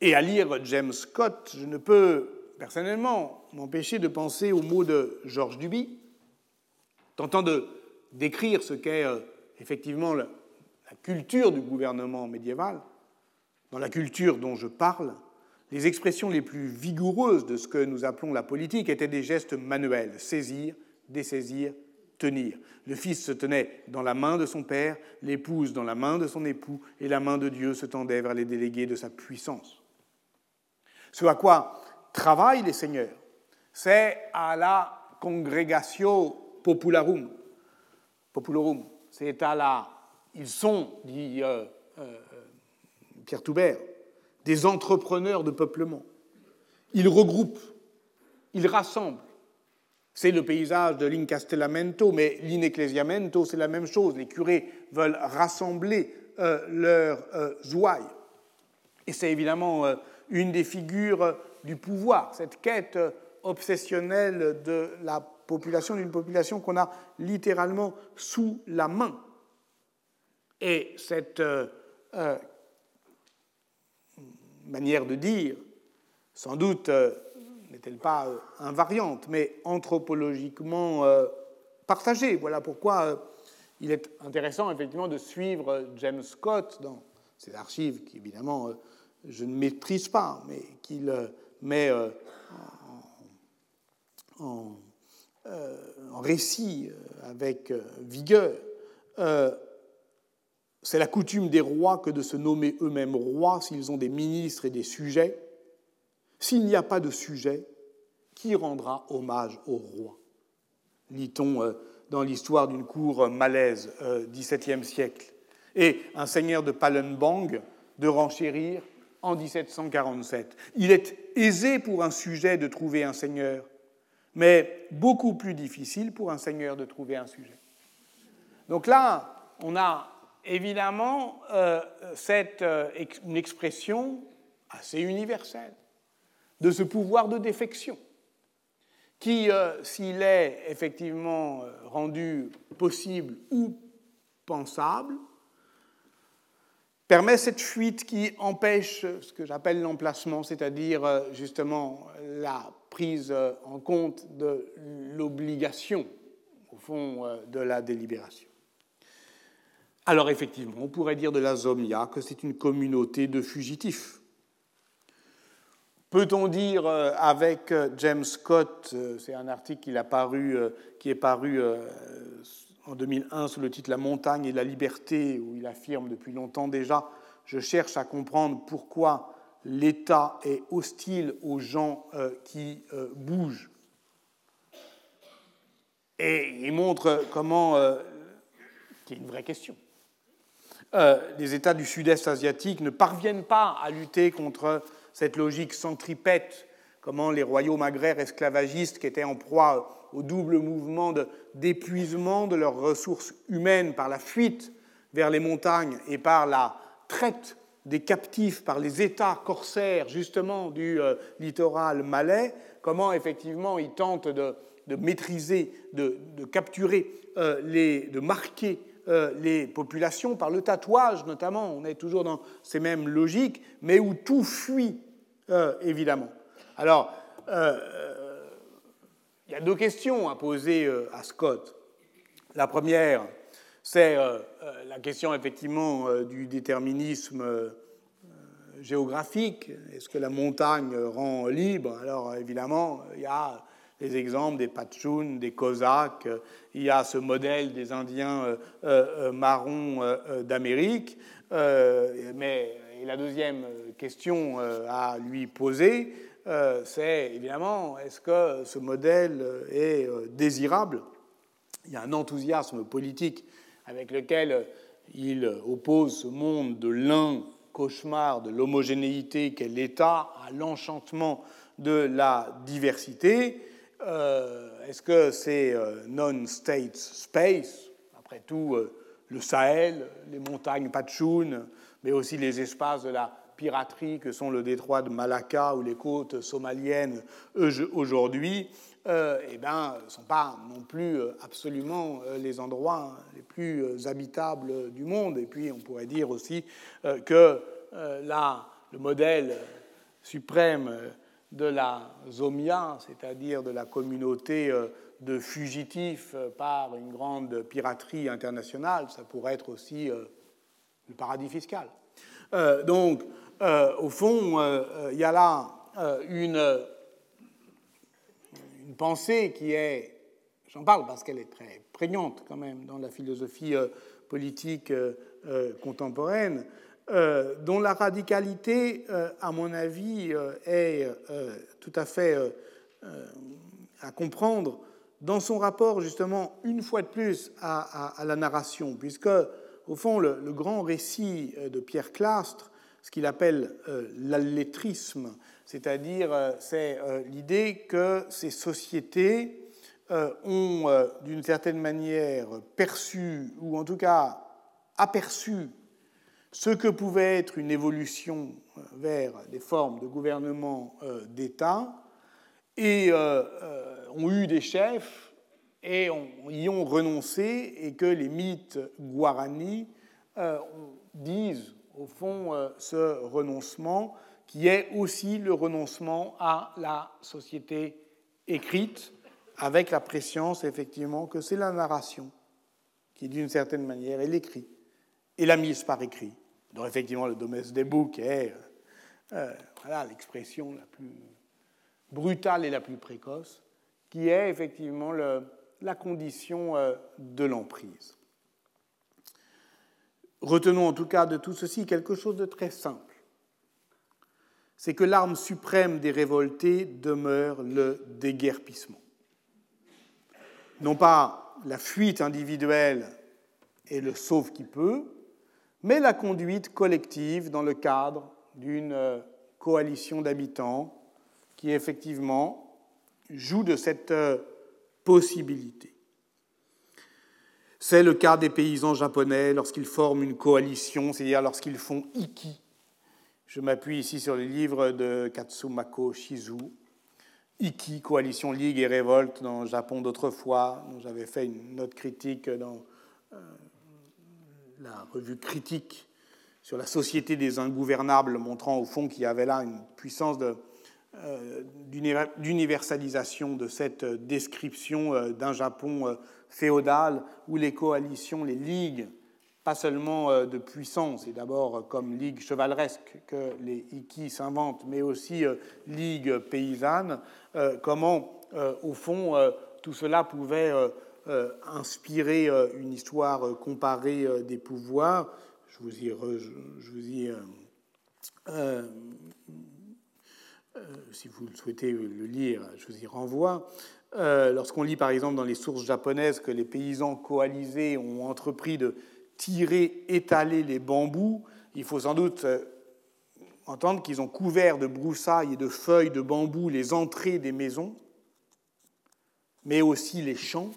Et à lire James Scott, je ne peux personnellement m'empêcher de penser aux mots de Georges Duby, tentant de décrire ce qu'est euh, effectivement la culture du gouvernement médiéval. Dans la culture dont je parle, les expressions les plus vigoureuses de ce que nous appelons la politique étaient des gestes manuels, saisir, dessaisir, tenir. Le fils se tenait dans la main de son père, l'épouse dans la main de son époux, et la main de Dieu se tendait vers les délégués de sa puissance. Ce à quoi travaillent les seigneurs, c'est à la congregatio popularum. Popularum, c'est à la. Ils sont, dit euh, euh, Pierre Toubert, des entrepreneurs de peuplement. Ils regroupent, ils rassemblent, c'est le paysage de l'incastellamento, mais l'inecclesiamento, c'est la même chose. Les curés veulent rassembler euh, leurs euh. Et c'est évidemment euh, une des figures du pouvoir, cette quête obsessionnelle de la population, d'une population qu'on a littéralement sous la main. Et cette manière de dire, sans doute n'est-elle pas euh, invariante, mais anthropologiquement euh, partagée. Voilà pourquoi euh, il est intéressant effectivement de suivre James Scott dans ses archives, qui évidemment je ne maîtrise pas, mais qu'il met en, récit avec vigueur. C'est la coutume des rois que de se nommer eux-mêmes rois s'ils ont des ministres et des sujets. S'il n'y a pas de sujet, qui rendra hommage au roi Lit-on euh, dans l'histoire d'une cour malaise XVIIe siècle, et un seigneur de Palembang de renchérir en 1747. Il est aisé pour un sujet de trouver un seigneur, mais beaucoup plus difficile pour un seigneur de trouver un sujet. Donc là, on a évidemment euh, cette, euh, une expression assez universelle de ce pouvoir de défection qui, euh, s'il est effectivement rendu possible ou pensable, permet cette fuite qui empêche ce que j'appelle l'emplacement, c'est-à-dire justement la prise en compte de l'obligation, au fond, de la délibération. Alors effectivement, on pourrait dire de la Zomia que c'est une communauté de fugitifs. Peut-on dire euh, avec euh, James Scott, euh, c'est un article qui, est paru en 2001 sous le titre La montagne et la liberté, où il affirme depuis longtemps déjà, je cherche à comprendre pourquoi l'État est hostile aux gens qui bougent. Et il montre comment, qui est une vraie question, euh, les États du sud-est asiatique ne parviennent pas à lutter contre cette logique centripète, comment les royaumes agraires esclavagistes qui étaient en proie au double mouvement d'épuisement de, leurs ressources humaines par la fuite vers les montagnes et par la traite des captifs par les États corsaires justement du euh, littoral malais, comment effectivement ils tentent de, maîtriser, de, capturer, euh, de marquer euh, les populations par le tatouage notamment, on est toujours dans ces mêmes logiques, mais où tout fuit, euh, évidemment. Alors, euh, il y a deux questions à poser à Scott. La première, c'est la question effectivement du déterminisme géographique. Est-ce que la montagne rend libre? Alors évidemment, il y a les exemples des Pachtounes, des Cosaques, il y a ce modèle des Indiens euh, euh, marrons euh, d'Amérique. mais la deuxième question à lui poser, c'est évidemment, est-ce que ce modèle est désirable? Il y a un enthousiasme politique avec lequel il oppose ce monde de l'un cauchemar de l'homogénéité qu'est l'État à l'enchantement de la diversité. Euh, est-ce que c'est euh, non-state space? Après tout, euh, le Sahel, les montagnes Patchoun, mais aussi les espaces de la piraterie que sont le détroit de Malacca ou les côtes somaliennes aujourd'hui, eh ben, ne sont pas non plus absolument les endroits les plus habitables du monde. Et puis, on pourrait dire aussi que là, le modèle suprême de la Zomia, c'est-à-dire de la communauté euh, de fugitifs euh, par une grande piraterie internationale, ça pourrait être aussi euh, le paradis fiscal. donc, au fond, il y a là une, une, pensée qui est, j'en parle parce qu'elle est très prégnante quand même dans la philosophie politique contemporaine, euh, dont la radicalité, euh, à mon avis, euh, est tout à fait à comprendre dans son rapport, justement, une fois de plus, à, la narration, puisque, au fond, le, grand récit de Pierre Clastre, ce qu'il appelle l'allétrisme, c'est-à-dire c'est l'idée que ces sociétés ont, d'une certaine manière, perçu, ou en tout cas aperçu ce que pouvait être une évolution euh, vers des formes de gouvernement euh, d'État, et euh, ont eu des chefs et y ont renoncé, et que les mythes guarani disent, au fond, ce renoncement, qui est aussi le renoncement à la société écrite, avec la préscience, effectivement, que c'est la narration qui, d'une certaine manière, est l'écrit, et la mise par écrit donc effectivement le domestique des boucs est euh, euh, l'expression la plus brutale et la plus précoce, qui est effectivement la condition euh, de l'emprise. Retenons en tout cas de tout ceci quelque chose de très simple. C'est que l'arme suprême des révoltés demeure le déguerpissement. Non pas la fuite individuelle et le sauve qui peut, mais la conduite collective dans le cadre d'une euh, coalition d'habitants qui effectivement joue de cette euh, possibilité. C'est le cas des paysans japonais lorsqu'ils forment une coalition, c'est-à-dire lorsqu'ils font iki. Je m'appuie ici sur le livre de Katsumako Shizu, Iki, Coalition Ligue et Révolte dans le Japon d'autrefois, dont j'avais fait une note critique dans euh, la revue critique sur la société des ingouvernables, montrant au fond qu'il y avait là une puissance euh, d'universalisation de cette description euh, d'un Japon féodal où les coalitions, les ligues, pas seulement de puissance, et d'abord comme ligue chevaleresque que les Iki s'inventent, mais aussi ligue paysanne, comment, au fond, tout cela pouvait euh, inspirer euh, une histoire euh, comparée des pouvoirs. Je vous y, si vous souhaitez le lire, je vous y renvoie. Lorsqu'on lit par exemple dans les sources japonaises que les paysans coalisés ont entrepris de tirer, étaler les bambous, il faut sans doute entendre qu'ils ont couvert de broussailles et de feuilles de bambou les entrées des maisons, mais aussi les champs,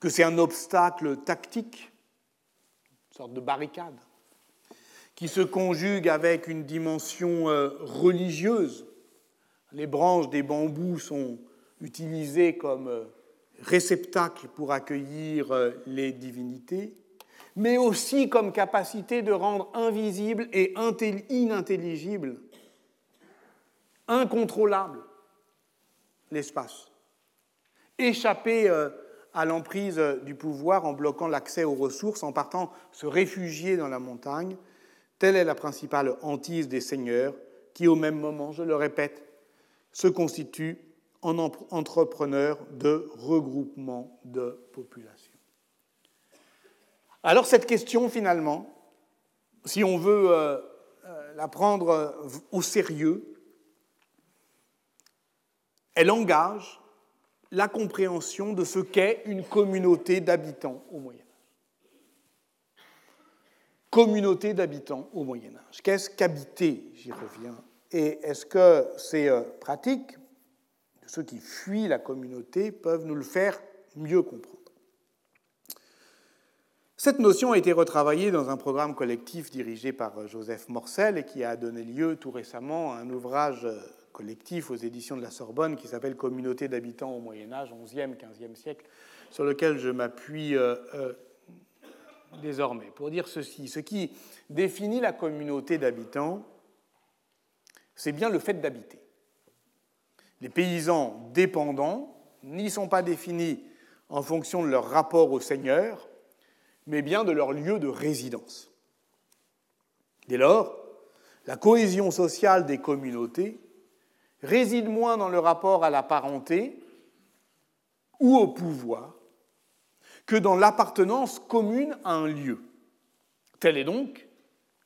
que c'est un obstacle tactique, une sorte de barricade, qui se conjugue avec une dimension euh, religieuse. Les branches des bambous sont utilisées comme euh, réceptacles pour accueillir euh, les divinités, mais aussi comme capacité de rendre invisible et inintelligible, incontrôlable l'espace. Échapper à l'emprise du pouvoir en bloquant l'accès aux ressources, en partant se réfugier dans la montagne. Telle est la principale hantise des seigneurs qui, au même moment, je le répète, se constituent en entrepreneurs de regroupement de population. Alors cette question, finalement, si on veut euh, euh, la prendre au sérieux, elle engage la compréhension de ce qu'est une communauté d'habitants au Moyen Âge. Communauté d'habitants au Moyen Âge. Qu'est-ce qu'habiter J'y reviens. Et est-ce que ces euh, pratiques, ceux qui fuient la communauté, peuvent nous le faire mieux comprendre cette notion a été retravaillée dans un programme collectif dirigé par euh, Joseph Morcel et qui a donné lieu tout récemment à un ouvrage euh, collectif aux éditions de la Sorbonne qui s'appelle Communauté d'habitants au Moyen Âge, 11e, 15e siècle, sur lequel je m'appuie euh, euh, désormais pour dire ceci. Ce qui définit la communauté d'habitants, c'est bien le fait d'habiter. Les paysans dépendants n'y sont pas définis en fonction de leur rapport au Seigneur, mais bien de leur lieu de résidence. Dès lors, la cohésion sociale des communautés réside moins dans le rapport à la parenté ou au pouvoir que dans l'appartenance commune à un lieu. Tel est donc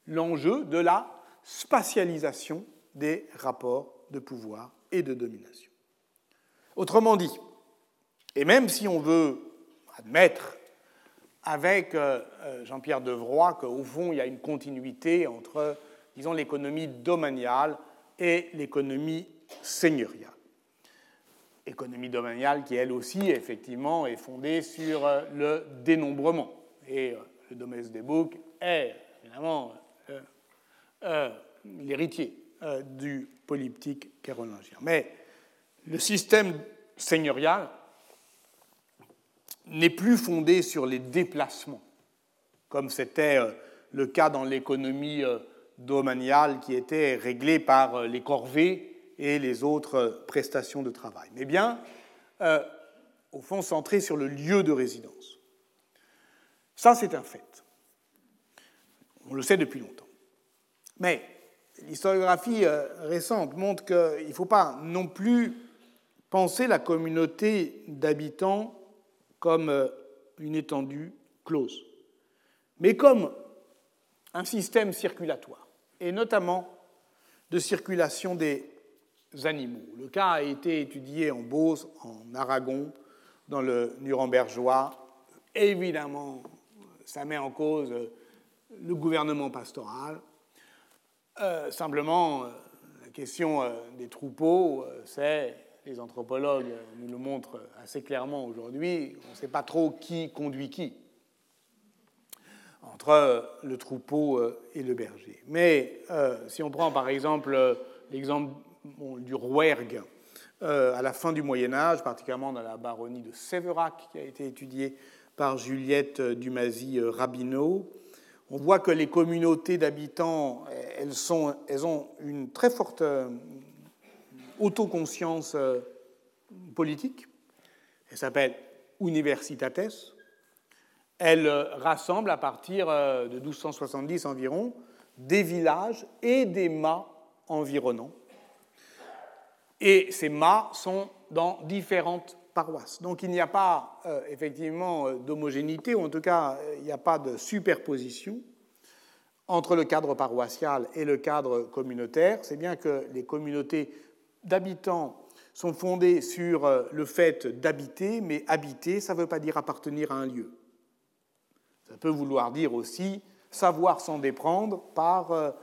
l'enjeu de la spatialisation des rapports de pouvoir et de domination. Autrement dit, et même si on veut admettre avec euh, euh, Jean-Pierre Devroy qu'au fond il y a une continuité entre, disons, l'économie domaniale et l'économie seigneuriale. Économie domaniale qui, elle aussi, effectivement, est fondée sur euh, le dénombrement. Et euh, le Domesday des Boucs est, évidemment, euh, l'héritier du polyptyque kérolingien. Mais le système seigneurial n'est plus fondé sur les déplacements, comme c'était le cas dans l'économie domaniale qui était réglée par les corvées et les autres prestations de travail, mais bien, euh, au fond, centré sur le lieu de résidence. Ça, c'est un fait. On le sait depuis longtemps. Mais l'historiographie euh, récente montre qu'il ne faut pas non plus penser la communauté d'habitants comme euh, une étendue close, mais comme un système circulatoire, et notamment de circulation des animaux. Le cas a été étudié en Beauce, en Aragon, dans le Nurembergeois. Évidemment, ça met en cause le gouvernement pastoral. Euh, simplement, euh, la question euh, des troupeaux, c'est, les anthropologues nous le montrent assez clairement aujourd'hui, on ne sait pas trop qui conduit qui entre le troupeau et le berger. Mais si on prend par exemple l'exemple du Rouergue à la fin du Moyen Âge, particulièrement dans la baronnie de Séverac, qui a été étudiée par Juliette Dumasy-Rabineau, on voit que les communautés d'habitants, elles, elles, ont une très forte euh, autoconscience euh, politique. Elle s'appelle Universitates. Elle euh, rassemble à partir de 1270 environ des villages et des mâts environnants. Et ces mâts sont dans différentes paroisses. Donc il n'y a pas euh, effectivement euh, d'homogénéité, ou en tout cas euh, il n'y a pas de superposition entre le cadre paroissial et le cadre communautaire. C'est bien que les communautés d'habitants sont fondées sur le fait d'habiter, mais habiter, ça ne veut pas dire appartenir à un lieu. Ça peut vouloir dire aussi savoir s'en déprendre par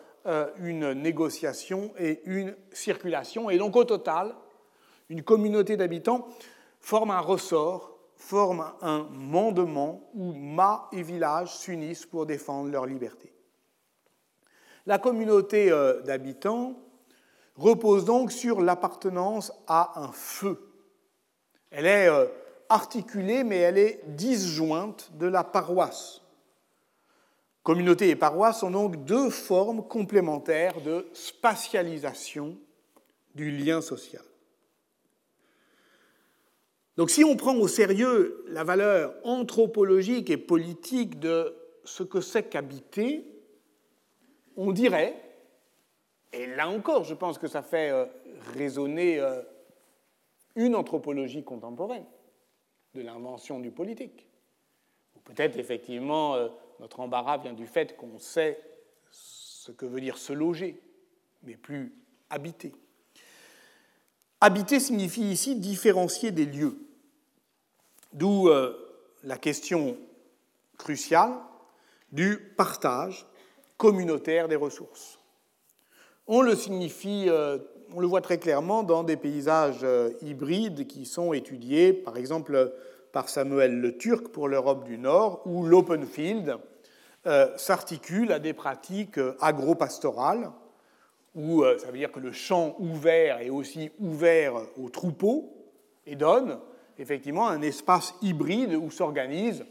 une négociation et une circulation. Et donc au total, une communauté d'habitants forme un ressort, forme un mandement où mâts et villages s'unissent pour défendre leur liberté. La communauté euh, d'habitants repose donc sur l'appartenance à un feu. Elle est euh, articulée, mais elle est disjointe de la paroisse. Communauté et paroisse sont donc deux formes complémentaires de spatialisation du lien social. Donc si on prend au sérieux la valeur anthropologique et politique de ce que c'est qu'habiter, on dirait, et là encore je pense que ça fait euh, résonner euh, une anthropologie contemporaine de l'invention du politique. Ou peut-être effectivement euh, notre embarras vient du fait qu'on sait ce que veut dire se loger, mais plus habiter. Habiter signifie ici différencier des lieux. D'où euh, la question cruciale du partage communautaire des ressources. On le signifie, euh, on le voit très clairement dans des paysages euh, hybrides qui sont étudiés, par exemple par Samuel Le Turc pour l'Europe du Nord, où l'open field s'articule à des pratiques agro-pastorales, où ça veut dire que le champ ouvert est aussi ouvert aux troupeaux et donne effectivement un espace hybride où s'organise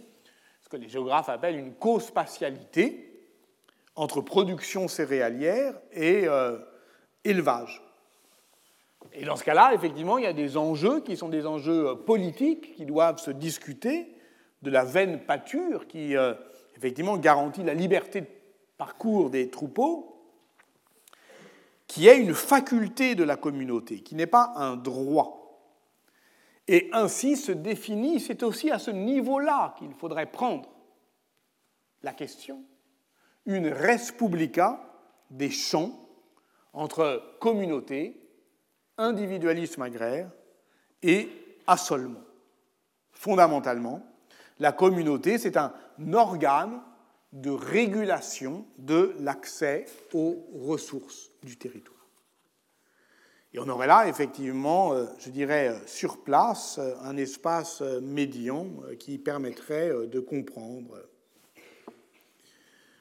ce que les géographes appellent une co-spatialité entre production céréalière et euh, élevage. Et dans ce cas-là, effectivement, il y a des enjeux qui sont des enjeux euh, politiques qui doivent se discuter de la veine pâture qui, euh, effectivement, garantit la liberté de parcours des troupeaux, qui est une faculté de la communauté, qui n'est pas un droit. Et ainsi se définit, c'est aussi à ce niveau-là qu'il faudrait prendre la question, une res publica des champs entre communauté, individualisme agraire et assolement. Fondamentalement, la communauté, c'est un organe de régulation de l'accès aux ressources du territoire. Et on aurait là, effectivement, euh, je dirais, euh, sur place, euh, un espace médian qui permettrait de comprendre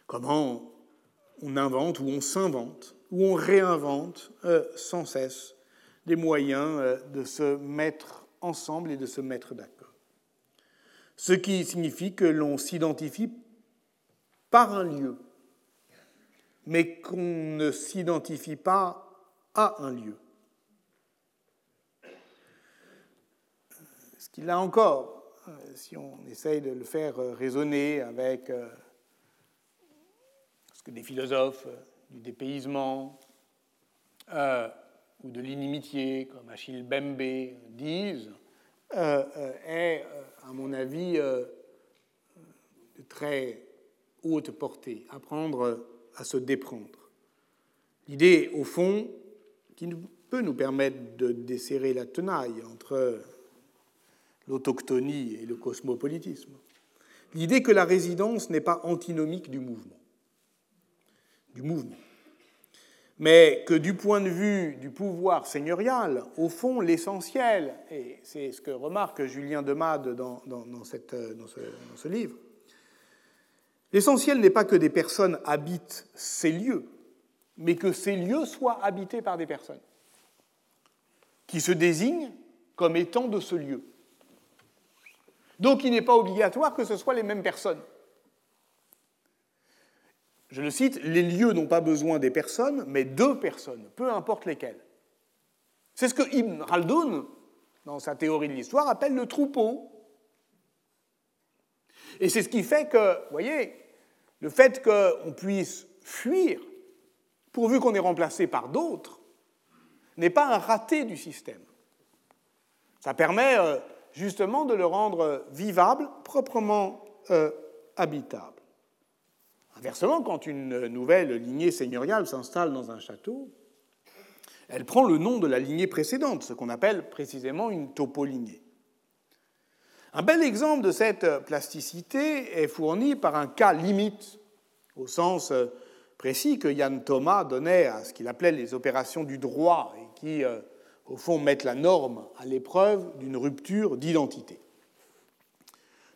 comment on invente ou on s'invente ou on réinvente sans cesse des moyens de se mettre ensemble et de se mettre d'accord. Ce qui signifie que l'on s'identifie par un lieu, mais qu'on ne s'identifie pas à un lieu. là encore, euh, si on essaye de le faire euh, raisonner avec euh, ce que des philosophes du dépaysement ou de l'inimitié, comme Achille Bembe, disent, est, à mon avis, de très haute portée, apprendre à se déprendre. L'idée, au fond, qui peut nous permettre de desserrer la tenaille entre l'autochtonie et le cosmopolitisme. L'idée que la résidence n'est pas antinomique du mouvement. Du mouvement. Mais que du point de vue du pouvoir seigneurial, au fond, l'essentiel, et c'est ce que remarque Julien Demade dans, dans ce livre, l'essentiel n'est pas que des personnes habitent ces lieux, mais que ces lieux soient habités par des personnes qui se désignent comme étant de ce lieu. Donc il n'est pas obligatoire que ce soient les mêmes personnes. Je le cite, les lieux n'ont pas besoin des personnes, mais deux personnes, peu importe lesquelles. C'est ce que Ibn Khaldun, dans sa théorie de l'histoire, appelle le troupeau. Et c'est ce qui fait que, vous voyez, le fait qu'on puisse fuir, pourvu qu'on est remplacé par d'autres, n'est pas un raté du système. Ça permet euh, justement de le rendre vivable, proprement euh, habitable. Inversement, quand une nouvelle lignée seigneuriale s'installe dans un château, elle prend le nom de la lignée précédente, ce qu'on appelle précisément une topolignée. Un bel exemple de cette plasticité est fourni par un cas limite, au sens précis que Yann Thomas donnait à ce qu'il appelait les opérations du droit et qui euh, au fond, mettent la norme à l'épreuve d'une rupture d'identité.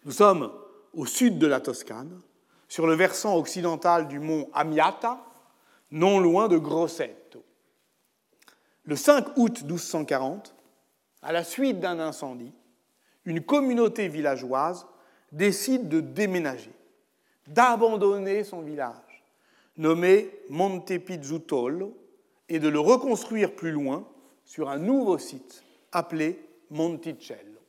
Nous sommes au sud de la Toscane, sur le versant occidental du mont Amiata, non loin de Grosseto. Le 5 août 1240, à la suite d'un incendie, une communauté villageoise décide de déménager, d'abandonner son village, nommé Montepizzuttolo, et de le reconstruire plus loin sur un nouveau site appelé Monticello.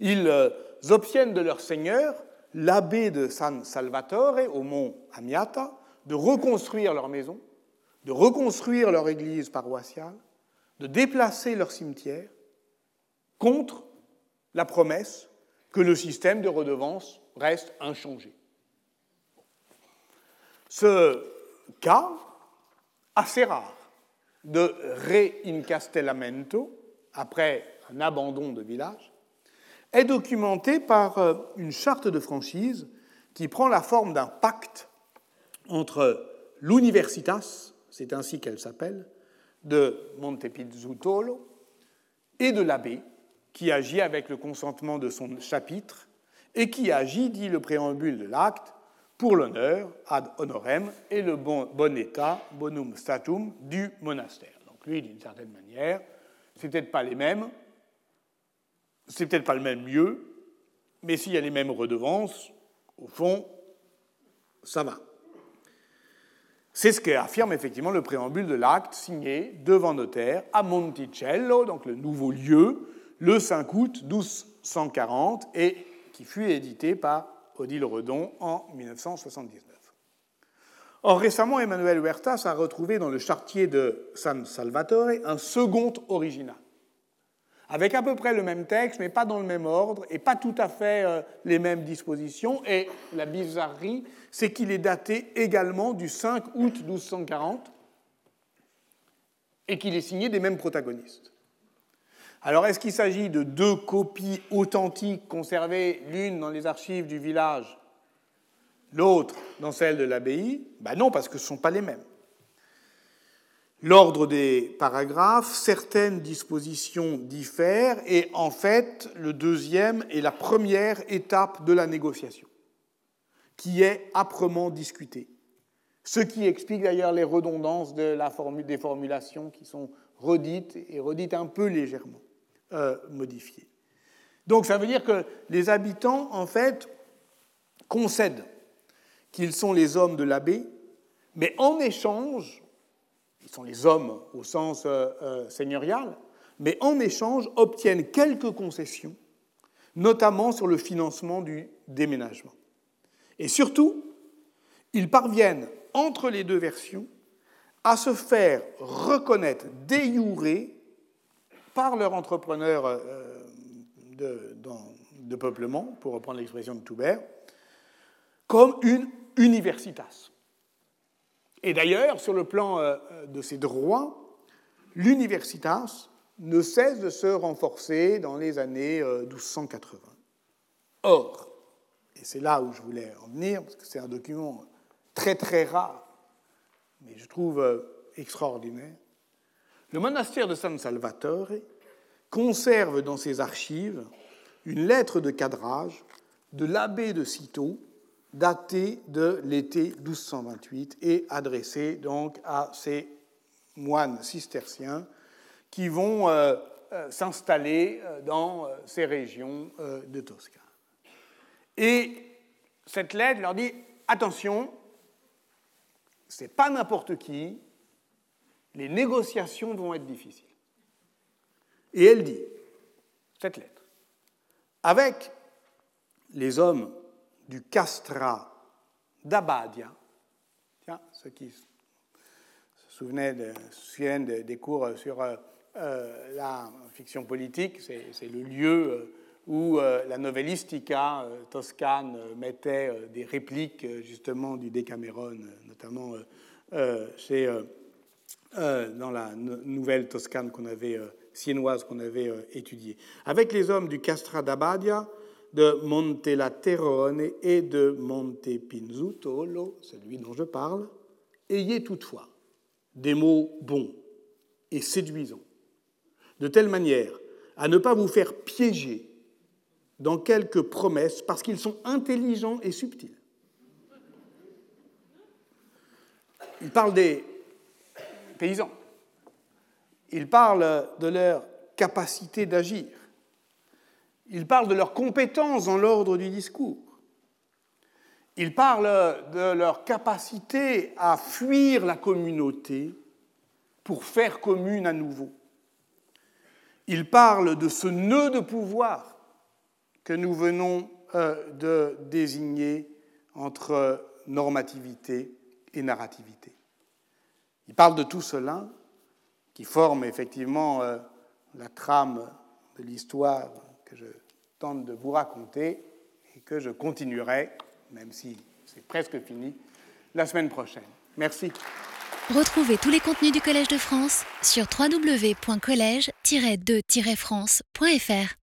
Ils euh, obtiennent de leur seigneur, l'abbé de San Salvatore, au mont Amiata, de reconstruire leur maison, de reconstruire leur église paroissiale, de déplacer leur cimetière, contre la promesse que le système de redevance reste inchangé. Ce cas, assez rare, de réincastellamento, après un abandon de village, est documenté par euh, une charte de franchise qui prend la forme d'un pacte entre l'Universitas, c'est ainsi qu'elle s'appelle, de Montepizzuttolo, et de l'abbé, qui agit avec le consentement de son chapitre, et qui agit, dit le préambule de l'acte, pour l'honneur, ad honorem, et le bon, bon état, bonum statum, du monastère. Donc lui, d'une certaine manière, c'est peut-être pas les mêmes, c'est peut-être pas le même lieu, mais s'il y a les mêmes redevances, au fond, ça va. C'est ce qu'affirme effectivement le préambule de l'acte signé devant notaire à Monticello, donc le nouveau lieu, le 5 août 1240, et qui fut édité par Odile Redon en 1979. Or, récemment, Emmanuel Huertas a retrouvé dans le chartier de San Salvatore un second original, avec à peu près le même texte, mais pas dans le même ordre, et pas tout à fait euh, les mêmes dispositions. Et la bizarrerie, c'est qu'il est daté également du 5 août 1240, et qu'il est signé des mêmes protagonistes. Alors, est-ce qu'il s'agit de deux copies authentiques conservées, l'une dans les archives du village, l'autre dans celle de l'abbaye? Ben Non, parce que ce ne sont pas les mêmes. L'ordre des paragraphes, certaines dispositions diffèrent, et en fait, le deuxième est la première étape de la négociation, qui est âprement discutée. Ce qui explique d'ailleurs les redondances des formulations qui sont redites et redites un peu légèrement. Euh, modifié. Donc ça veut dire que les habitants, en fait, concèdent qu'ils sont les hommes de l'abbé, mais en échange, ils sont les hommes au sens euh, euh, seigneurial, mais en échange obtiennent quelques concessions, notamment sur le financement du déménagement. Et surtout, ils parviennent, entre les deux versions, à se faire reconnaître, déjourer par leur entrepreneur euh, de, peuplement, pour reprendre l'expression de Toubert, comme une universitas. Et d'ailleurs, sur le plan euh, de ses droits, l'universitas ne cesse de se renforcer dans les années 1280. Euh, Or, et c'est là où je voulais en venir, parce que c'est un document très très rare, mais je trouve euh, extraordinaire, le monastère de San Salvatore conserve dans ses archives une lettre de cadrage de l'abbé de Cîteaux, datée de l'été 1228 et adressée donc à ces moines cisterciens qui vont euh, euh, s'installer euh, dans ces régions de Toscane. Et cette lettre leur dit attention, c'est pas n'importe qui, les négociations vont être difficiles. Et elle dit, cette lettre, avec les hommes du castra d'Abadia, tiens, ceux qui se souviennent des cours sur euh, la fiction politique, c'est le lieu euh, où euh, la novellistica toscane mettait des répliques justement du Decameron, notamment chez, dans la nouvelle toscane qu'on avait, siennoise qu'on avait étudiée. Avec les hommes du Castra d'Abadia, de Montelaterone et de Montepinzutolo, celui dont je parle, ayez toutefois des mots bons et séduisants de telle manière à ne pas vous faire piéger dans quelques promesses parce qu'ils sont intelligents et subtils. Il parle des paysans. Il parle de leur capacité d'agir. Il parle de leur compétence dans l'ordre du discours. Il parle de leur capacité à fuir la communauté pour faire commune à nouveau. Il parle de ce nœud de pouvoir que nous venons euh, de désigner entre normativité et narrativité. Il parle de tout cela qui forme effectivement euh, la trame de l'histoire que je de vous raconter et que je continuerai, même si c'est presque fini, la semaine prochaine. Merci. Retrouvez tous les contenus du Collège de France sur www.colège-2-france.fr.